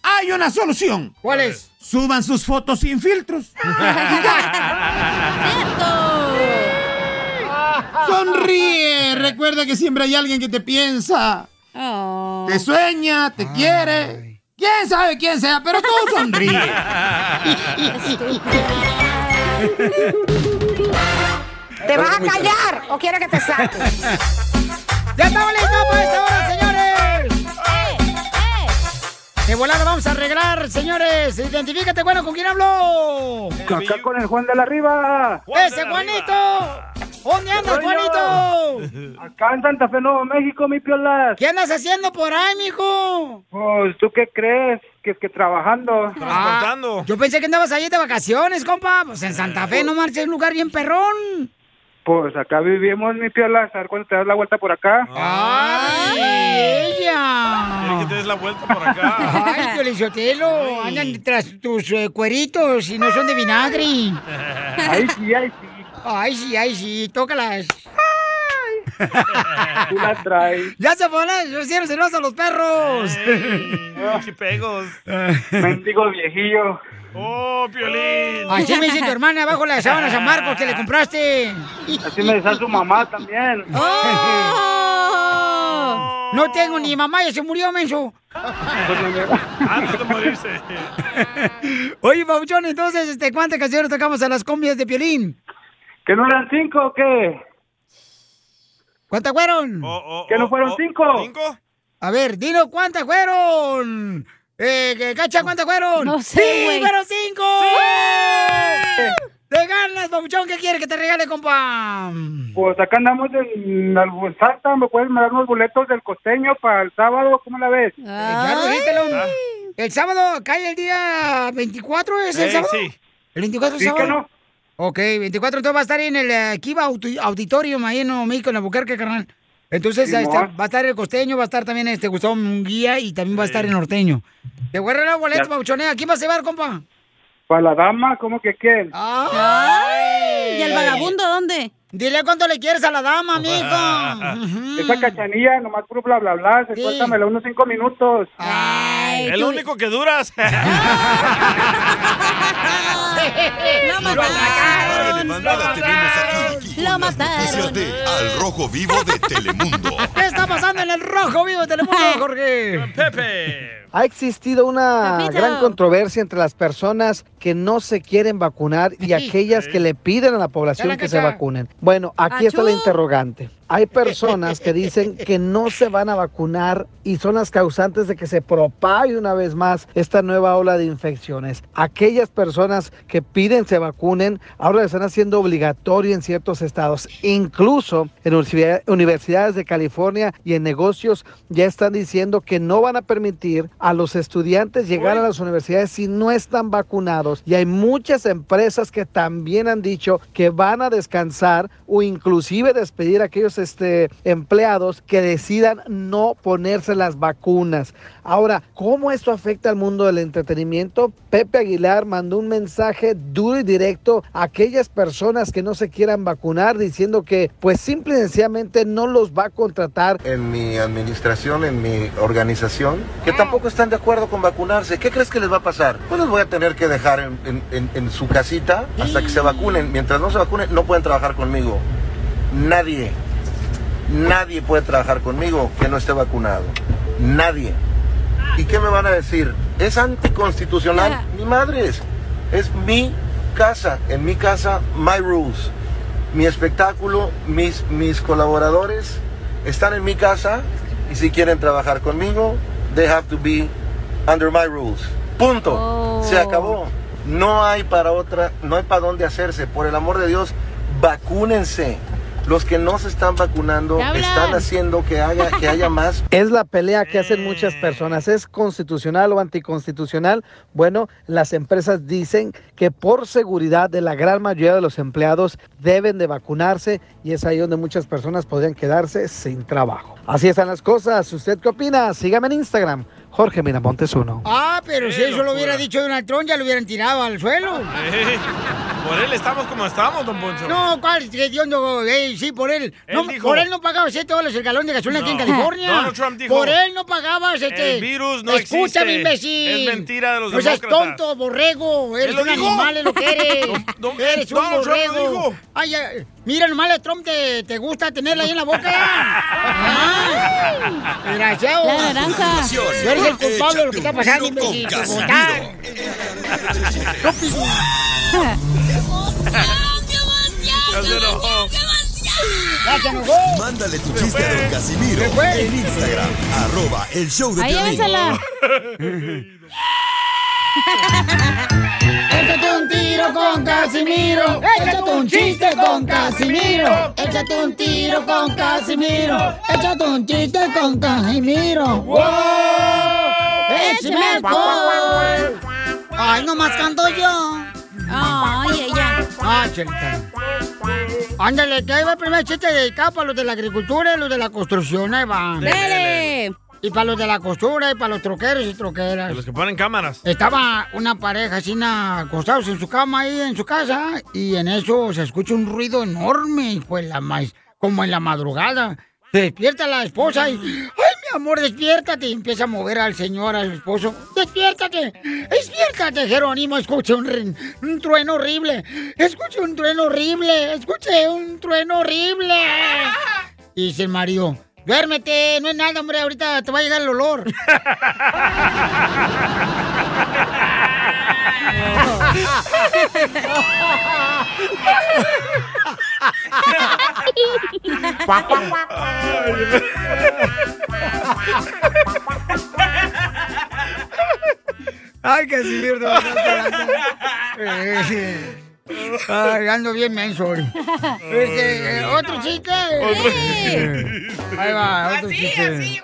hay una solución. ¿Cuál es? Suban sus fotos sin filtros. Sonríe. Recuerda que siempre hay alguien que te piensa. Oh. Te sueña, te quiere. ¿Quién sabe quién sea? Pero tú sonríe. ¿Te vas a callar o quieres que te saque? ¡Ya estamos listos para esta hora, señores! De volada vamos a arreglar, señores. Identifícate, bueno, ¿con quién hablo? Acá con el Juan de la Riva. ¡Ese Juanito! ¿Dónde andas, Juanito? Acá en Santa Fe, Nuevo México, mi piolas. ¿Qué andas haciendo por ahí, mijo? Pues, ¿tú qué crees? Que es que trabajando. Ah, yo pensé que andabas ahí de vacaciones, compa. Pues en Santa Fe no marches, un lugar bien perrón. Pues acá vivimos, mi piolas. A ver cuándo te das la vuelta por acá. ¡Ay, ella! Quiere que te des la vuelta por acá. Ay, Piolichotelo, andan tras tus eh, cueritos y no son de vinagre. Ay, sí, ay, sí. Ay, sí, ay, sí, tócalas. Tú la traes. ¡Ya se ponen! ¡Yo hicieron celosos a los perros! Chipegos. Mendigo viejillo. ¡Oh, Piolín! Así me dice tu hermana abajo la sábana San Marcos que le compraste. Así me decía su mamá también. ¡Oh! No tengo ni mamá, ya se murió, menso. Antes de morirse. Oye, Pauchón, entonces, este, ¿cuántas canciones tocamos a las combias de Piolín? ¿Que no eran cinco o qué? ¿Cuántas fueron? ¿Que no fueron cinco? ¿Cinco? A ver, dilo, ¿cuántas fueron? Eh, que- Cacha, ¿cuántas fueron? No sé, ¡Sí, fueron cinco! ¡Te ganas, Pabuchón! ¿Qué quiere que te regale, compa? Pues acá andamos en Albuzata. ¿Me puedes mandar unos boletos del costeño para el sábado? ¿Cómo la ves? Eh, ya lo dijiste, Lon. El sábado cae el día 24, ¿es el Eh, sábado? sí. ¿El 24 es Sí, sábado? que no. Ok, 24 entonces va a estar en el eh, Kiva Auto- Auditorium ahí en Nuevo México, en Albuquerque, carnal. Entonces este, va a estar el costeño, va a estar también este Gustavo Munguía y también va a estar el norteño. Te voy a regalar boletos. Pauchonea. ¿Quién vas a llevar, compa? ¿Para la dama? ¿Cómo que quién? ¡Ay! ¿Y el vagabundo dónde? Dile cuánto le quieres a la dama, amigo. Esa cachanilla, nomás puro bla bla bla. Se suéltamela unos cinco minutos. El único que duras. ¡Lo mataron! tenemos aquí. ¡Lo Noticias mataron! de Al Rojo Vivo de Telemundo. ¿Qué está pasando en el rojo vivo de Telemundo, Jorge? Pepe. Ha existido una gran controversia entre las personas que no se quieren vacunar y aquellas que le piden a la población que se vacunen. Bueno, aquí está la interrogante. Hay personas que dicen que no se van a vacunar y son las causantes de que se propague una vez más esta nueva ola de infecciones. Aquellas personas que piden se vacunen ahora lo están haciendo obligatorio en ciertos estados. Incluso en universidad- universidades de California y en negocios ya están diciendo que no van a permitir a los estudiantes llegar a las universidades si no están vacunados. Y hay muchas empresas que también han dicho que van a descansar o inclusive despedir a aquellos este, empleados que decidan no ponerse las vacunas. Ahora, ¿cómo esto afecta al mundo del entretenimiento? Pepe Aguilar mandó un mensaje duro y directo a aquellas personas que no se quieran vacunar diciendo que pues simple y sencillamente no los va a contratar en mi administración, en mi organización, que tampoco están de acuerdo con vacunarse. ¿Qué crees que les va a pasar? Pues los voy a tener que dejar en, en- en- en su casita hasta que se vacunen. Mientras no se vacunen, no pueden trabajar conmigo. Nadie, nadie puede trabajar conmigo que no esté vacunado. Nadie. ¿Y qué me van a decir? ¿Es anticonstitucional? Ni madres. Es mi casa. En mi casa, my rules. Mi espectáculo, mis, mis colaboradores están en mi casa y si quieren trabajar conmigo, they have to be under my rules. Punto. Se acabó. No hay para otra, no hay para dónde hacerse. Por el amor de Dios, vacúnense. Los que no se están vacunando están haciendo que haya, que haya más Es la pelea que hacen muchas personas. ¿Es constitucional o anticonstitucional? Bueno, las empresas dicen que por seguridad de la gran mayoría de los empleados deben de vacunarse y es ahí donde muchas personas podrían quedarse sin trabajo. Así están las cosas. ¿Usted qué opina? Sígame en Instagram, Jorge Miramontes uno. Ah, pero si eso lo hubiera dicho Donald Trump, ya lo hubieran tirado al suelo. Por él estamos como estamos, don Poncho. No, ¿cuál? Que Dios no, ey, sí, por él. Él No, dijo- por él no pagaba 7 dólares el galón de gasolina aquí en No. California. Donald Trump dijo, Por él no pagabas este. "El virus no Escúchame, existe. imbécil. Es mentira de los No seas demócratas". tonto, borrego. Eres un dijo. animal, es lo que eres. Don- eres un Donald Trump lo borrego. dijo. Ay, ay, mira, nomás el Trump te, te gusta tenerla ahí en la boca. Ah, Desgraciado. La naranja. Eres el culpable de lo que está pasando, imbécil. Mándale tu chiste a don Casimiro en Instagram, arroba el show de Ahí tiro con Casimiro. Échate un chiste con Casimiro. Échate un tiro con Casimiro. Échate un chiste con Casimiro. ¡Wow! ¡Échame alcohol! Ay, nomás canto yo. Ay, ella. Ah, chelita. Ándale, que ahí va el primer chiste dedicado para los de la agricultura y los de la construcción. Ahí va. Y para los de la costura y para los troqueros y troqueras. Los que ponen cámaras. Estaba una pareja así acostados en su cama ahí en su casa y en eso se escucha un ruido enorme, pues la más, como en la madrugada. Se despierta la esposa y, ¡ay, mi amor, despiértate! Y empieza a mover al señor, al esposo. ¡Despiértate! ¡Despiértate, Jerónimo! Escuché un, un trueno horrible. Escuché un trueno horrible. Escuché un trueno horrible. Y dice el marido, duérmete, no es nada, hombre, ahorita te va a llegar el olor. Ay, Casimiro, te vas a Ay, ando bien menso hoy. Este, ¿Otro chiste? Otro. Ahí va, otro chiste.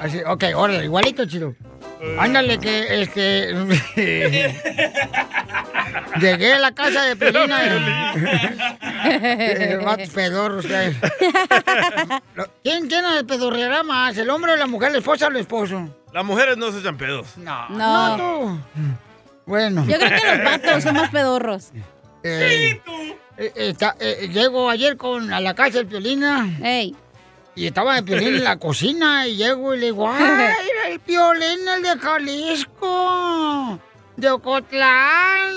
Así, ok, órale, igualito, chido. Ándale, que este. Llegué a la casa de Pelina. Eh, vatos pedorros que hay. Lo- ¿Quién tiene el pedorreará más? ¿El hombre o la mujer, la esposa o el esposo? Las mujeres no se echan pedos. No. No. tú. Bueno. Yo creo que los vatos son más pedorros. Eh, eh, está- eh, llego ayer con, a la casa del Piolina. Y estaba el Piolín en la cocina y llego y le digo, ¡ay, el Piolín, el de Jalisco! De Ocotlán,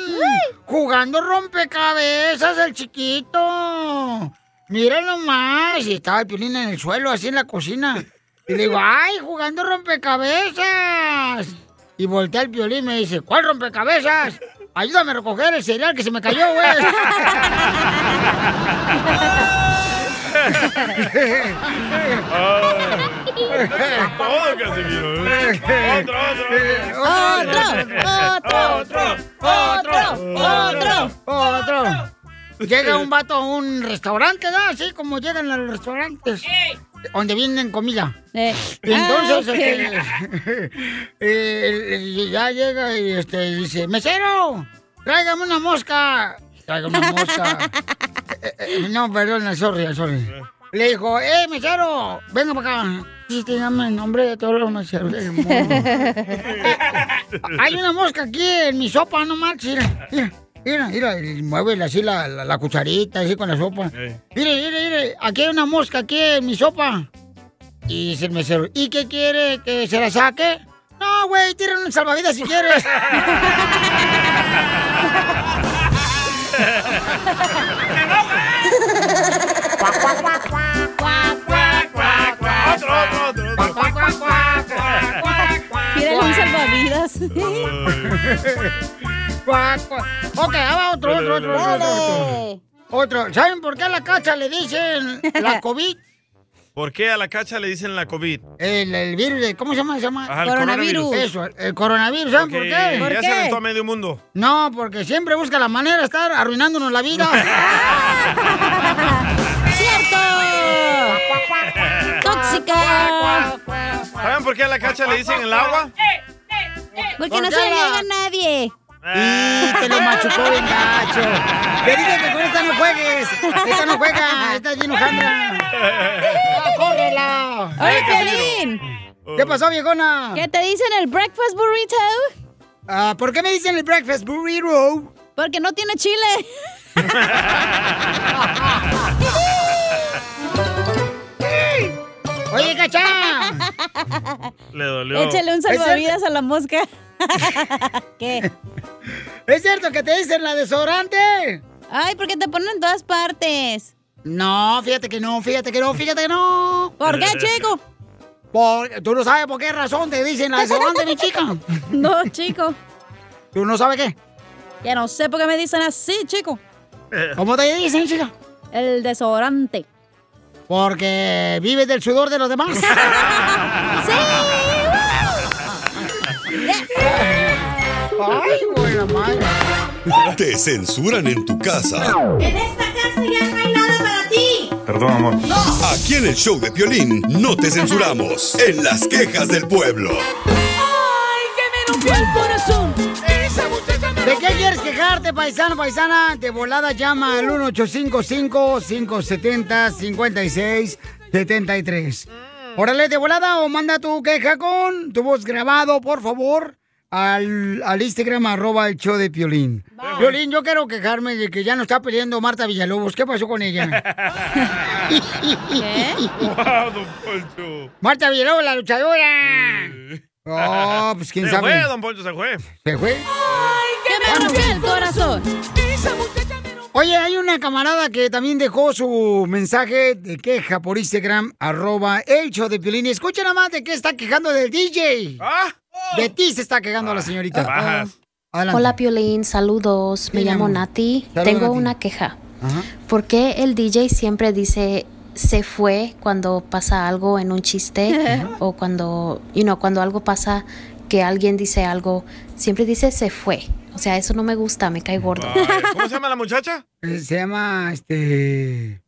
jugando rompecabezas el chiquito. Mira nomás. Y estaba el Piolín en el suelo, así en la cocina. Y le digo, ¡ay, jugando rompecabezas! Y voltea el Piolín y me dice, ¿cuál rompecabezas? Ayúdame a recoger el cereal que se me cayó, güey. Casimiro. Otro, otro, otro, otro, otro, otro. Llega un vato a un restaurante, ¿no? Así como llegan a los restaurantes. Donde vienen comida. Y entonces, Ah, ok. este, eh, el- ya llega y este, dice, mesero, tráigame una mosca. Tráigame una mosca. Eh, eh, no, perdón, sorry, sorry. Le dijo, eh, mesero, venga para acá. Sí, dígame el nombre de todos los meseros del mundo. Hay una mosca aquí en mi sopa, no marches. Mira, mira, mira, mira, mueve así la, la, la cucharita, así con la sopa. Mire, mire, mire, aquí hay una mosca aquí en mi sopa. Y dice el mesero, ¿y qué quiere? ¿Que se la saque? No, güey, tira un salvavidas si quieres. Otro, otro, otro, otro. Tírale un salvavidas. Cuac, cuac. ok, ahí va otro, otro, otro, otro, otro, otro. Otro. ¿Saben por qué a la cacha le dicen la COVID? ¿Por qué a la cacha le dicen la COVID? El, el virus, de- ¿cómo se llama? Se llama Ajá, el coronavirus. Eso, el coronavirus, ¿saben por Porque qué? ya se aventó a medio mundo. No, porque siempre busca la manera de estar arruinándonos la vida. ¡Cierto! ¡Tóxica! ¿Saben por qué a la cacha le dicen el agua? Porque no se le niega a nadie. Y te lo machucó bien gacho. Te dije que con esta no juegues. Esta no juega. Esta es. ¡Ah, ¡Córrela! ¡Oye, Piolín! ¿Qué pasó, viejona? ¿Qué te dicen el breakfast burrito? Ah, ¿Por qué me dicen el breakfast burrito? Porque no tiene chile. Oye, cacha. Le dolió. Échale un salvavidas a la mosca. ¿Qué? ¿Es cierto que te dicen la desodorante? Ay, porque te ponen en todas partes. No, fíjate que no, fíjate que no, fíjate que no. ¿Por qué, chico? Por- tú no sabes por qué razón te dicen la desodorante, mi chica. No, chico. ¿Tú no sabes qué? Ya no sé por qué me dicen así, chico. ¿Cómo te dicen, chica? El desodorante. Porque vives del sudor de los demás. Ay, buena madre. Te censuran en tu casa. En esta casa ya no hay nada para ti. Perdón, amor. Aquí en el show de Piolín no te censuramos. En las quejas del pueblo. ¡Ay, que me rompió el corazón! ¿De qué quieres quejarte, paisano, paisana? De volada llama al 1855-570-5673. Órale, de volada o manda tu queja con tu voz grabado, por favor, al, al Instagram arroba el show de Piolín. Piolín, yo quiero quejarme de que ya no está peleando Marta Villalobos. ¿Qué pasó con ella? Wow, don Poncho. Marta Villalobos, la luchadora. Oh, pues quién se sabe. fue, don Poncho, se fue. ¿Se fue? Que me rompió el corazón. Oye, hay una camarada que también dejó su mensaje de queja por Instagram, arroba el show de Piolín. Y Escucha nada más de qué está quejando del DJ. De ti se está quejando la señorita. Bajas. Adelante. Hola Piolín, saludos. Me llamo. Nati. Saludos, Tengo Nati. una queja. Ajá. ¿Por qué el DJ siempre dice se fue cuando pasa algo en un chiste o cuando, you know, cuando algo pasa que alguien dice algo, siempre dice se fue? O sea, eso no me gusta, me cae gordo. Ay, ¿Cómo se llama la muchacha? Eh, Se llama, este...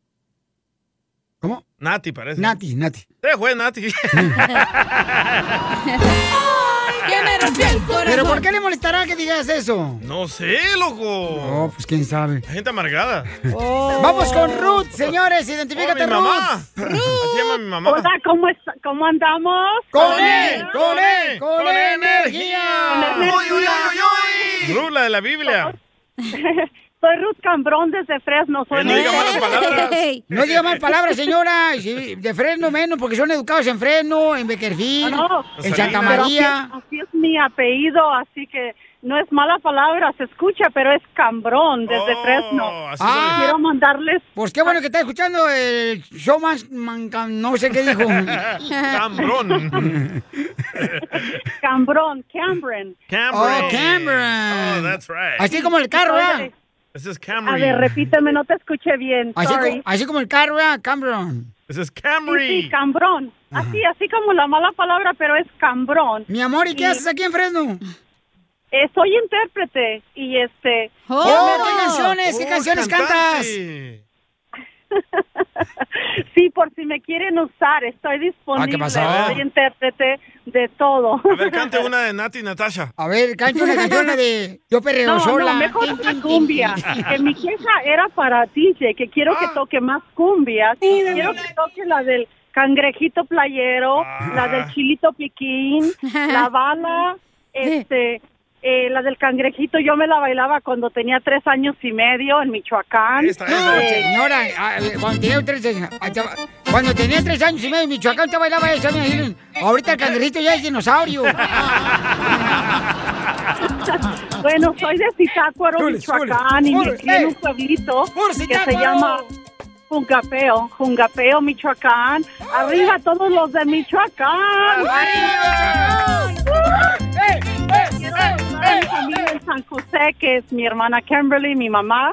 ¿Cómo? Nati, parece. Nati, Nati. Se fue, Nati. Que me rompió el corazón. ¿Pero por qué le molestará que digas eso? No sé, loco. Oh, pues quién sabe. Gente amargada. Vamos con Ruth, señores, identifícate, Oh, mi mamá. Ruth. Así llama mi mamá. Hola, ¿cómo, está- cómo andamos? ¡Con él! ¡Con él! ¡Con, energía! energía. Ruth, la de la Biblia. Soy Ruth Cambrón desde Fresno. Soy Eh, no diga malas palabras. No diga más palabras, señora. De Fresno menos, porque son educados en Fresno, en Beckerfield, No, en Santa María. Así, así es mi apellido, así que no es mala palabra, se escucha, pero es Cambrón desde Fresno. Ah. Quiero mandarles. Pues qué bueno que está escuchando el show más manca- no sé qué dijo. Cambrón. Cambrón, Cameron. Cameron. Oh, Cameron. Oh, that's right. Así como el carro, ¿verdad? Ese es A Camry. ver, repíteme, no te escuché bien. Así, sorry. co- así como el carro, ¿verdad? Cameron. Ese es Camry. sí, Cambrón. Así, así como la mala palabra, pero es Cambrón. Mi amor, ¿y qué haces aquí en Fresno? Eh, soy intérprete y este. ¡Oh, qué canciones! ¿Qué Oh, canciones cantante. cantas? Sí, por si me quieren usar, estoy disponible. Ah, ¿qué pasó? Soy intérprete de todo. A ver, cante una de Nati y Natasha. A ver, cante una canción de Yo perreo No, sola. no, mejor una cumbia. Que mi queja era para DJ, que quiero Ah. que toque más cumbias. quiero que toque la del cangrejito playero, Ah. la del chilito piquín, la bala, este, eh, la del cangrejito. Yo me la bailaba cuando tenía tres años y medio en Michoacán. No, Eh, señora, ah, eh, cuando tenía tres años, te- cuando tenía tres años y medio en Michoacán te bailaba esa, mira, ahorita el cangrejito ya es dinosaurio. Bueno, soy de Zitácuaro, Michoacán, y me crié en un pueblito que se llama Jungapeo, Jungapeo, Michoacán. Arriba todos los de Michoacán. Quiero saludar a mi familia en San José, que es mi hermana Kimberly, mi mamá,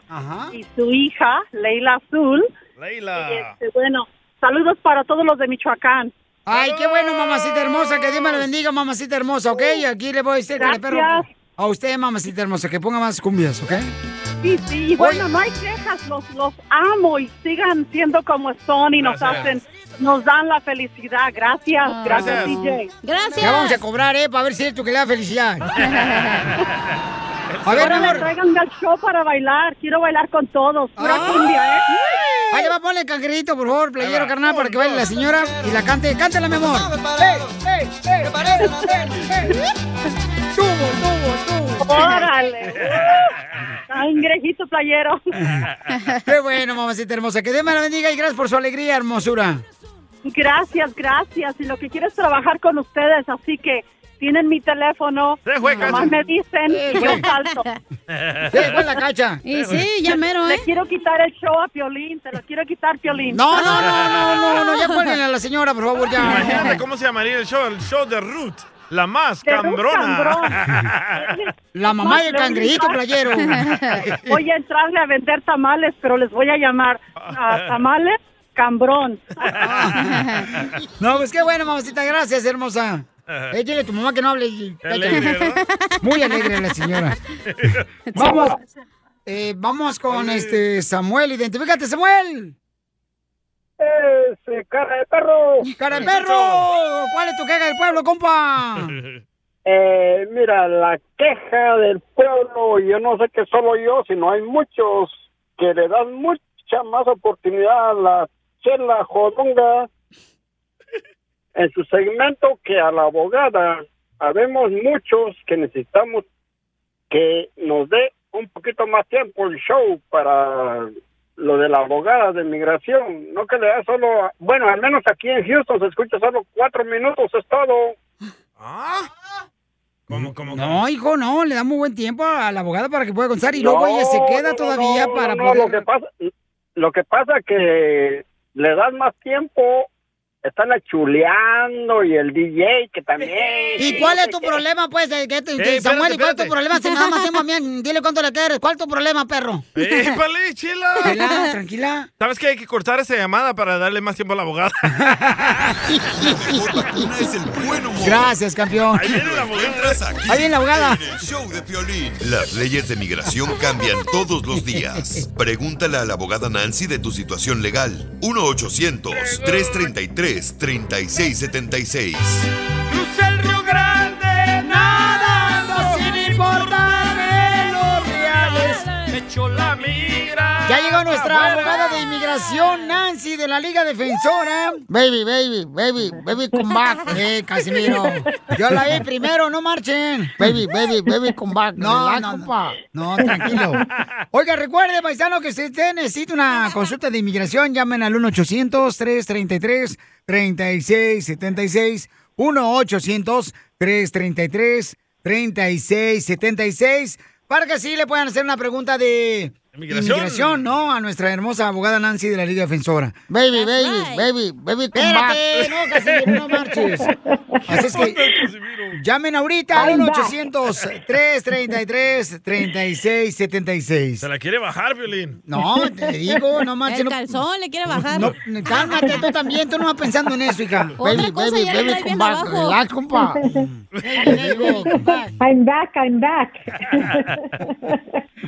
y su hija, Leila Azul. Leila. Este, bueno, saludos para todos los de Michoacán. Ay, qué bueno, mamacita hermosa, que Dios me la bendiga, mamacita hermosa, ¿ok? Y aquí le voy a decir que le perro Gracias. a usted, mamacita hermosa, que ponga más cumbias, ¿ok? Sí, sí, y bueno, no hay quejas, los, los amo y sigan siendo como son y nos Gracias. hacen, nos dan la felicidad. Gracias, gracias, DJ. Ya vamos a cobrar, ¿eh? Para ver si es tú que le da felicidad. A ver, Ahora mi me amor. traigan al show para bailar. Quiero bailar con todos. Pura cumbia, ¿eh? Ahí le va a poner el cangrejito, por favor, playero carnal, para que baile la señora y la cante. Cántala, mi amor. ¡Ey, ey, ey! ¡Ey, ey! ¡Tubo, tubo, tubo! Órale. Cangrejito playero. Qué bueno, mamacita hermosa. Que Dios me la bendiga y gracias por su alegría, hermosura. Gracias, gracias. Y lo que quiero es trabajar con ustedes, así que tienen mi teléfono. Nomás me dicen y yo salto. Se fue la cacha. Y sí, ya mero, ¿eh? Le quiero quitar el show a Piolín, te lo quiero quitar, Piolín. No, no, no, no, no, no, ya cuélguenle a la señora, por favor, ya. Imagínate cómo se llamaría el show, el show de Ruth, la más cambrona. La mamá del cangrejito playero. Voy a entrarle a vender tamales, pero les voy a llamar a tamales cambrón. No, pues qué bueno, mamacita, gracias, hermosa. Eh, dile a tu mamá que no hable. Muy alegre la señora. Vamos, eh, vamos con este Samuel. Identifícate, Samuel. Ese cara de perro. ¡Cara de perro! ¿Cuál es tu queja del pueblo, compa? Eh, mira, la queja del pueblo, yo no sé que solo yo, sino hay muchos que le dan mucha más oportunidad a la chela jodonga en su segmento que a la abogada. Habemos muchos que necesitamos que nos dé un poquito más tiempo el show para lo de la abogada de migración. No que le da solo, bueno, al menos aquí en Houston se escucha solo cuatro minutos, es todo. ¿Cómo, cómo, No, hijo, no, le damos buen tiempo a la abogada para que pueda contar y luego ella se queda no, todavía no, para no, poder... Lo que pasa, lo que pasa que le dan más tiempo, están chuleando y el DJ que también. ¿Y cuál es tu problema, pues, que, te- que Eh, Samuel? espérate, ¿Y cuál es tu problema? Si me da más tiempo a mí, dile cuánto le quieres. ¿Cuál es tu problema, perro? ¡Épale, chila! Chela, tranquila. ¿Sabes que hay que cortar esa llamada para darle más tiempo a la abogada? es el buen humor. Gracias, campeón. Ahí viene la abogada. Ahí viene la abogada. En el show de Piolín. Las leyes de migración cambian todos los días. Pregúntale a la abogada Nancy de tu situación legal. 1-800-333-3676. Cruza el Río Grande nadando sin importarme los reales. Me echó la mira. Ya llegó nuestra Afuera. abogada de inmigración, Nancy, de la Liga Defensora. Baby, baby, baby, baby, come back. Eh, Casimiro. Yo la vi primero, no marchen. Baby, baby, baby, come back. No, Relax, no, compa. no, tranquilo. Oiga, recuerde, paisano, que si usted necesita una consulta de inmigración, llamen al 1-800-333-3676. 1-800-333-3676. Para que así le puedan hacer una pregunta de Inmigración. ¿no? A nuestra hermosa abogada Nancy de la Liga Defensora. Baby, baby, baby, baby, come Espérate, no, Casimiro, no marches. Así es que llamen ahorita al I'm back. 1-800-333-3676. Se la quiere bajar, Violín. No, te digo, no marches. El no- calzón le quiere bajar. No, cálmate tú también, tú no vas pensando en eso, hija. Otra cosa, ya le trae bien abajo. relax, compa. I'm back, I'm back.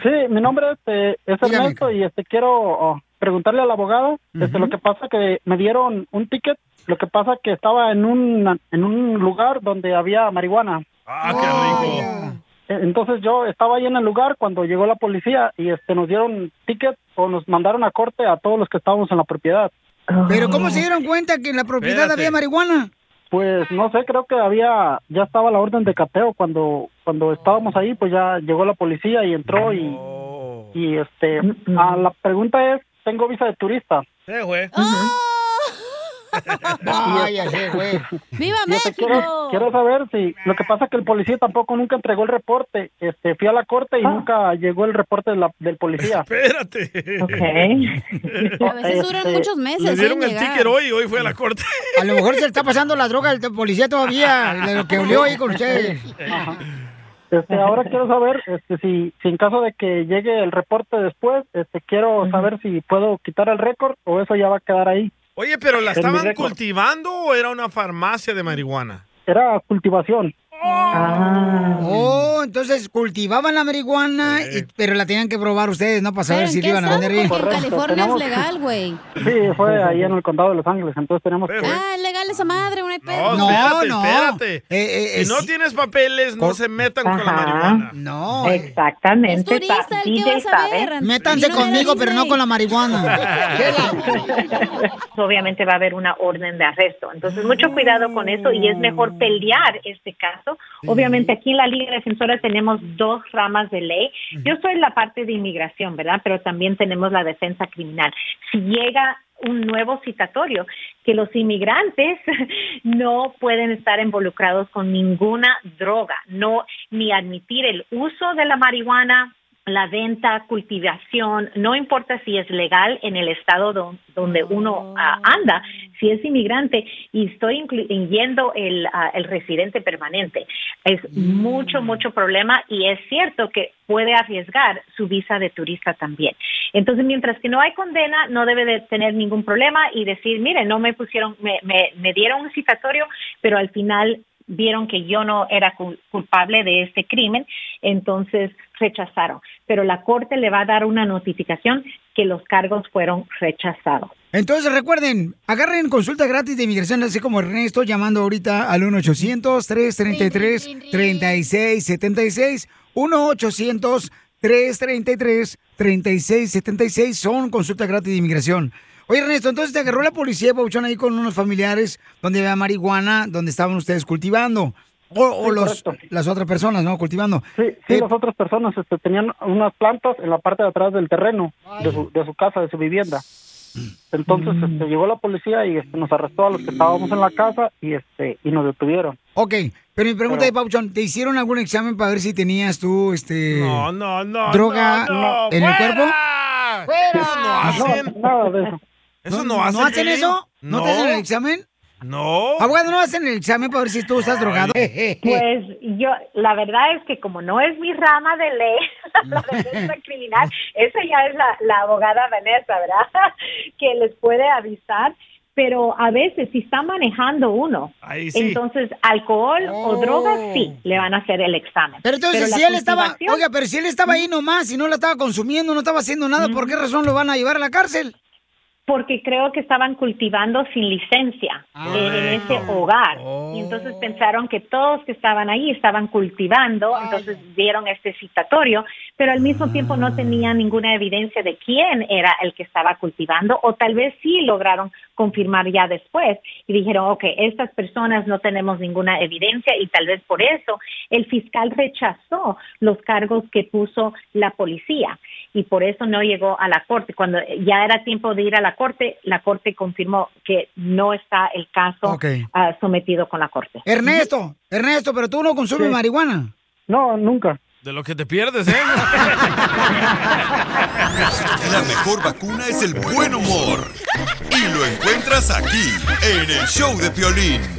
Sí, mi nombre es, eh, es Ernesto y este quiero oh, preguntarle al abogado, este, lo que pasa que me dieron un ticket, lo que pasa que estaba en un en un lugar donde había marihuana. Ah, qué rico. Eh, Entonces yo estaba ahí en el lugar cuando llegó la policía y este nos dieron ticket o nos mandaron a corte a todos los que estábamos en la propiedad. Pero ¿cómo se dieron cuenta que en la propiedad Espérate. había marihuana? Pues no sé, creo que había, ya estaba la orden de cateo cuando cuando estábamos ahí, pues ya llegó la policía y entró y, y este, ah, la pregunta es, tengo visa de turista. Sí, güey. Vaya, sí, güey. ¡Viva Y este, México! quiero, quiero saber si, lo que pasa es que el policía tampoco nunca entregó el reporte, este, fui a la corte y nunca llegó el reporte de la- del policía. Espérate. A veces duran Este, muchos meses. Le dieron en el llegar. ticket hoy y hoy fue a la corte. A lo mejor se le está pasando la droga al policía todavía, de lo que olió ahí con ustedes. Este, ahora quiero saber este, si, si en caso de que llegue el reporte después, este, quiero saber si puedo quitar el récord o eso ya va a quedar ahí. Oye, pero ¿la estaban cultivando o era una farmacia de marihuana? Era cultivación. Oh, entonces cultivaban la marihuana, y- pero la tenían que probar ustedes, ¿no? Para saber ¿Pero si iban a vender bien. Porque en California es legal, güey. Sí, fue ahí en el condado de Los Ángeles, entonces tenemos que... Ah, es legal esa madre, no hay No, pedo. espérate, no. espérate. Eh, eh, si no sí. tienes papeles, no se metan con la marihuana. No. Exactamente. Es turista, ¿el qué DJ va a sabe. Métanse no conmigo, pero no con la marihuana. Obviamente va a haber una orden de arresto. Entonces, mucho cuidado con eso y es mejor pelear este caso caso. Obviamente aquí en la Liga Defensora tenemos dos ramas de ley. Yo soy la parte de inmigración, ¿verdad? Pero también tenemos la defensa criminal. Si llega un nuevo citatorio, que los inmigrantes no pueden estar involucrados con ninguna droga, no ni admitir el uso de la marihuana, la venta, cultivación, no importa si es legal en el estado don- donde uno ah, anda, si es inmigrante y estoy incluyendo el, ah, el residente permanente. Es mucho, mucho problema y es cierto que puede arriesgar su visa de turista también. Entonces, mientras que no hay condena, no debe de tener ningún problema y decir, mire, no me pusieron, me, me, me dieron un citatorio, pero al final vieron que yo no era cul- culpable de este crimen, entonces rechazaron. Pero la corte le va a dar una notificación que los cargos fueron rechazados. Entonces recuerden, agarren consulta gratis de inmigración, así como Ernesto, llamando ahorita al 1-800-333-3676. 1-800-333-3676 son consulta gratis de inmigración. Oye, Ernesto, entonces te agarró la policía, Pauchón, ahí con unos familiares donde había marihuana, donde estaban ustedes cultivando. O, o Sí, los, correcto. las otras personas, ¿no? Cultivando. Sí, sí, las otras personas este, tenían unas plantas en la parte de atrás del terreno de su, de su casa, de su vivienda. Entonces este, llegó la policía y este, nos arrestó a los que estábamos en la casa y este y nos detuvieron. Ok, pero mi pregunta es, Pauchón, ¿te hicieron algún examen para ver si tenías tú, este... No, no, no. droga no, no, en el ¡fuera! cuerpo? Eso no hacen. nada de eso. Eso no, hacen. ¿No hacen eso? ¿No, te hacen el examen? No. Abogado, ¿no hacen el examen para ver si tú estás drogado? Pues yo, la verdad es que como no es mi rama de ley, la defensa criminal, esa ya es la, la abogada Vanessa, ¿verdad? Que les puede avisar. Pero a veces, si está manejando uno, Ahí sí. entonces alcohol o drogas, sí, le van a hacer el examen. Pero entonces, si él estaba, oiga, pero si él estaba ahí nomás y no la estaba consumiendo, no estaba haciendo nada, ¿por qué razón lo van a llevar a la cárcel? Porque creo que estaban cultivando sin licencia Ah, en, en ese hogar. Y entonces pensaron que todos que estaban ahí estaban cultivando, entonces dieron este citatorio, pero al mismo tiempo no tenían ninguna evidencia de quién era el que estaba cultivando, o tal vez sí lograron confirmar ya después y dijeron, ok, estas personas no tenemos ninguna evidencia y tal vez por eso el fiscal rechazó los cargos que puso la policía y por eso no llegó a la corte. Cuando ya era tiempo de ir a la corte, la corte confirmó que no está el caso ah, sometido con la corte. Ernesto, Ernesto, pero tú no consumes Sí. marihuana. No, nunca. De lo que te pierdes, ¿eh? La mejor vacuna es el buen humor. Y lo encuentras aquí, en el show de Piolín.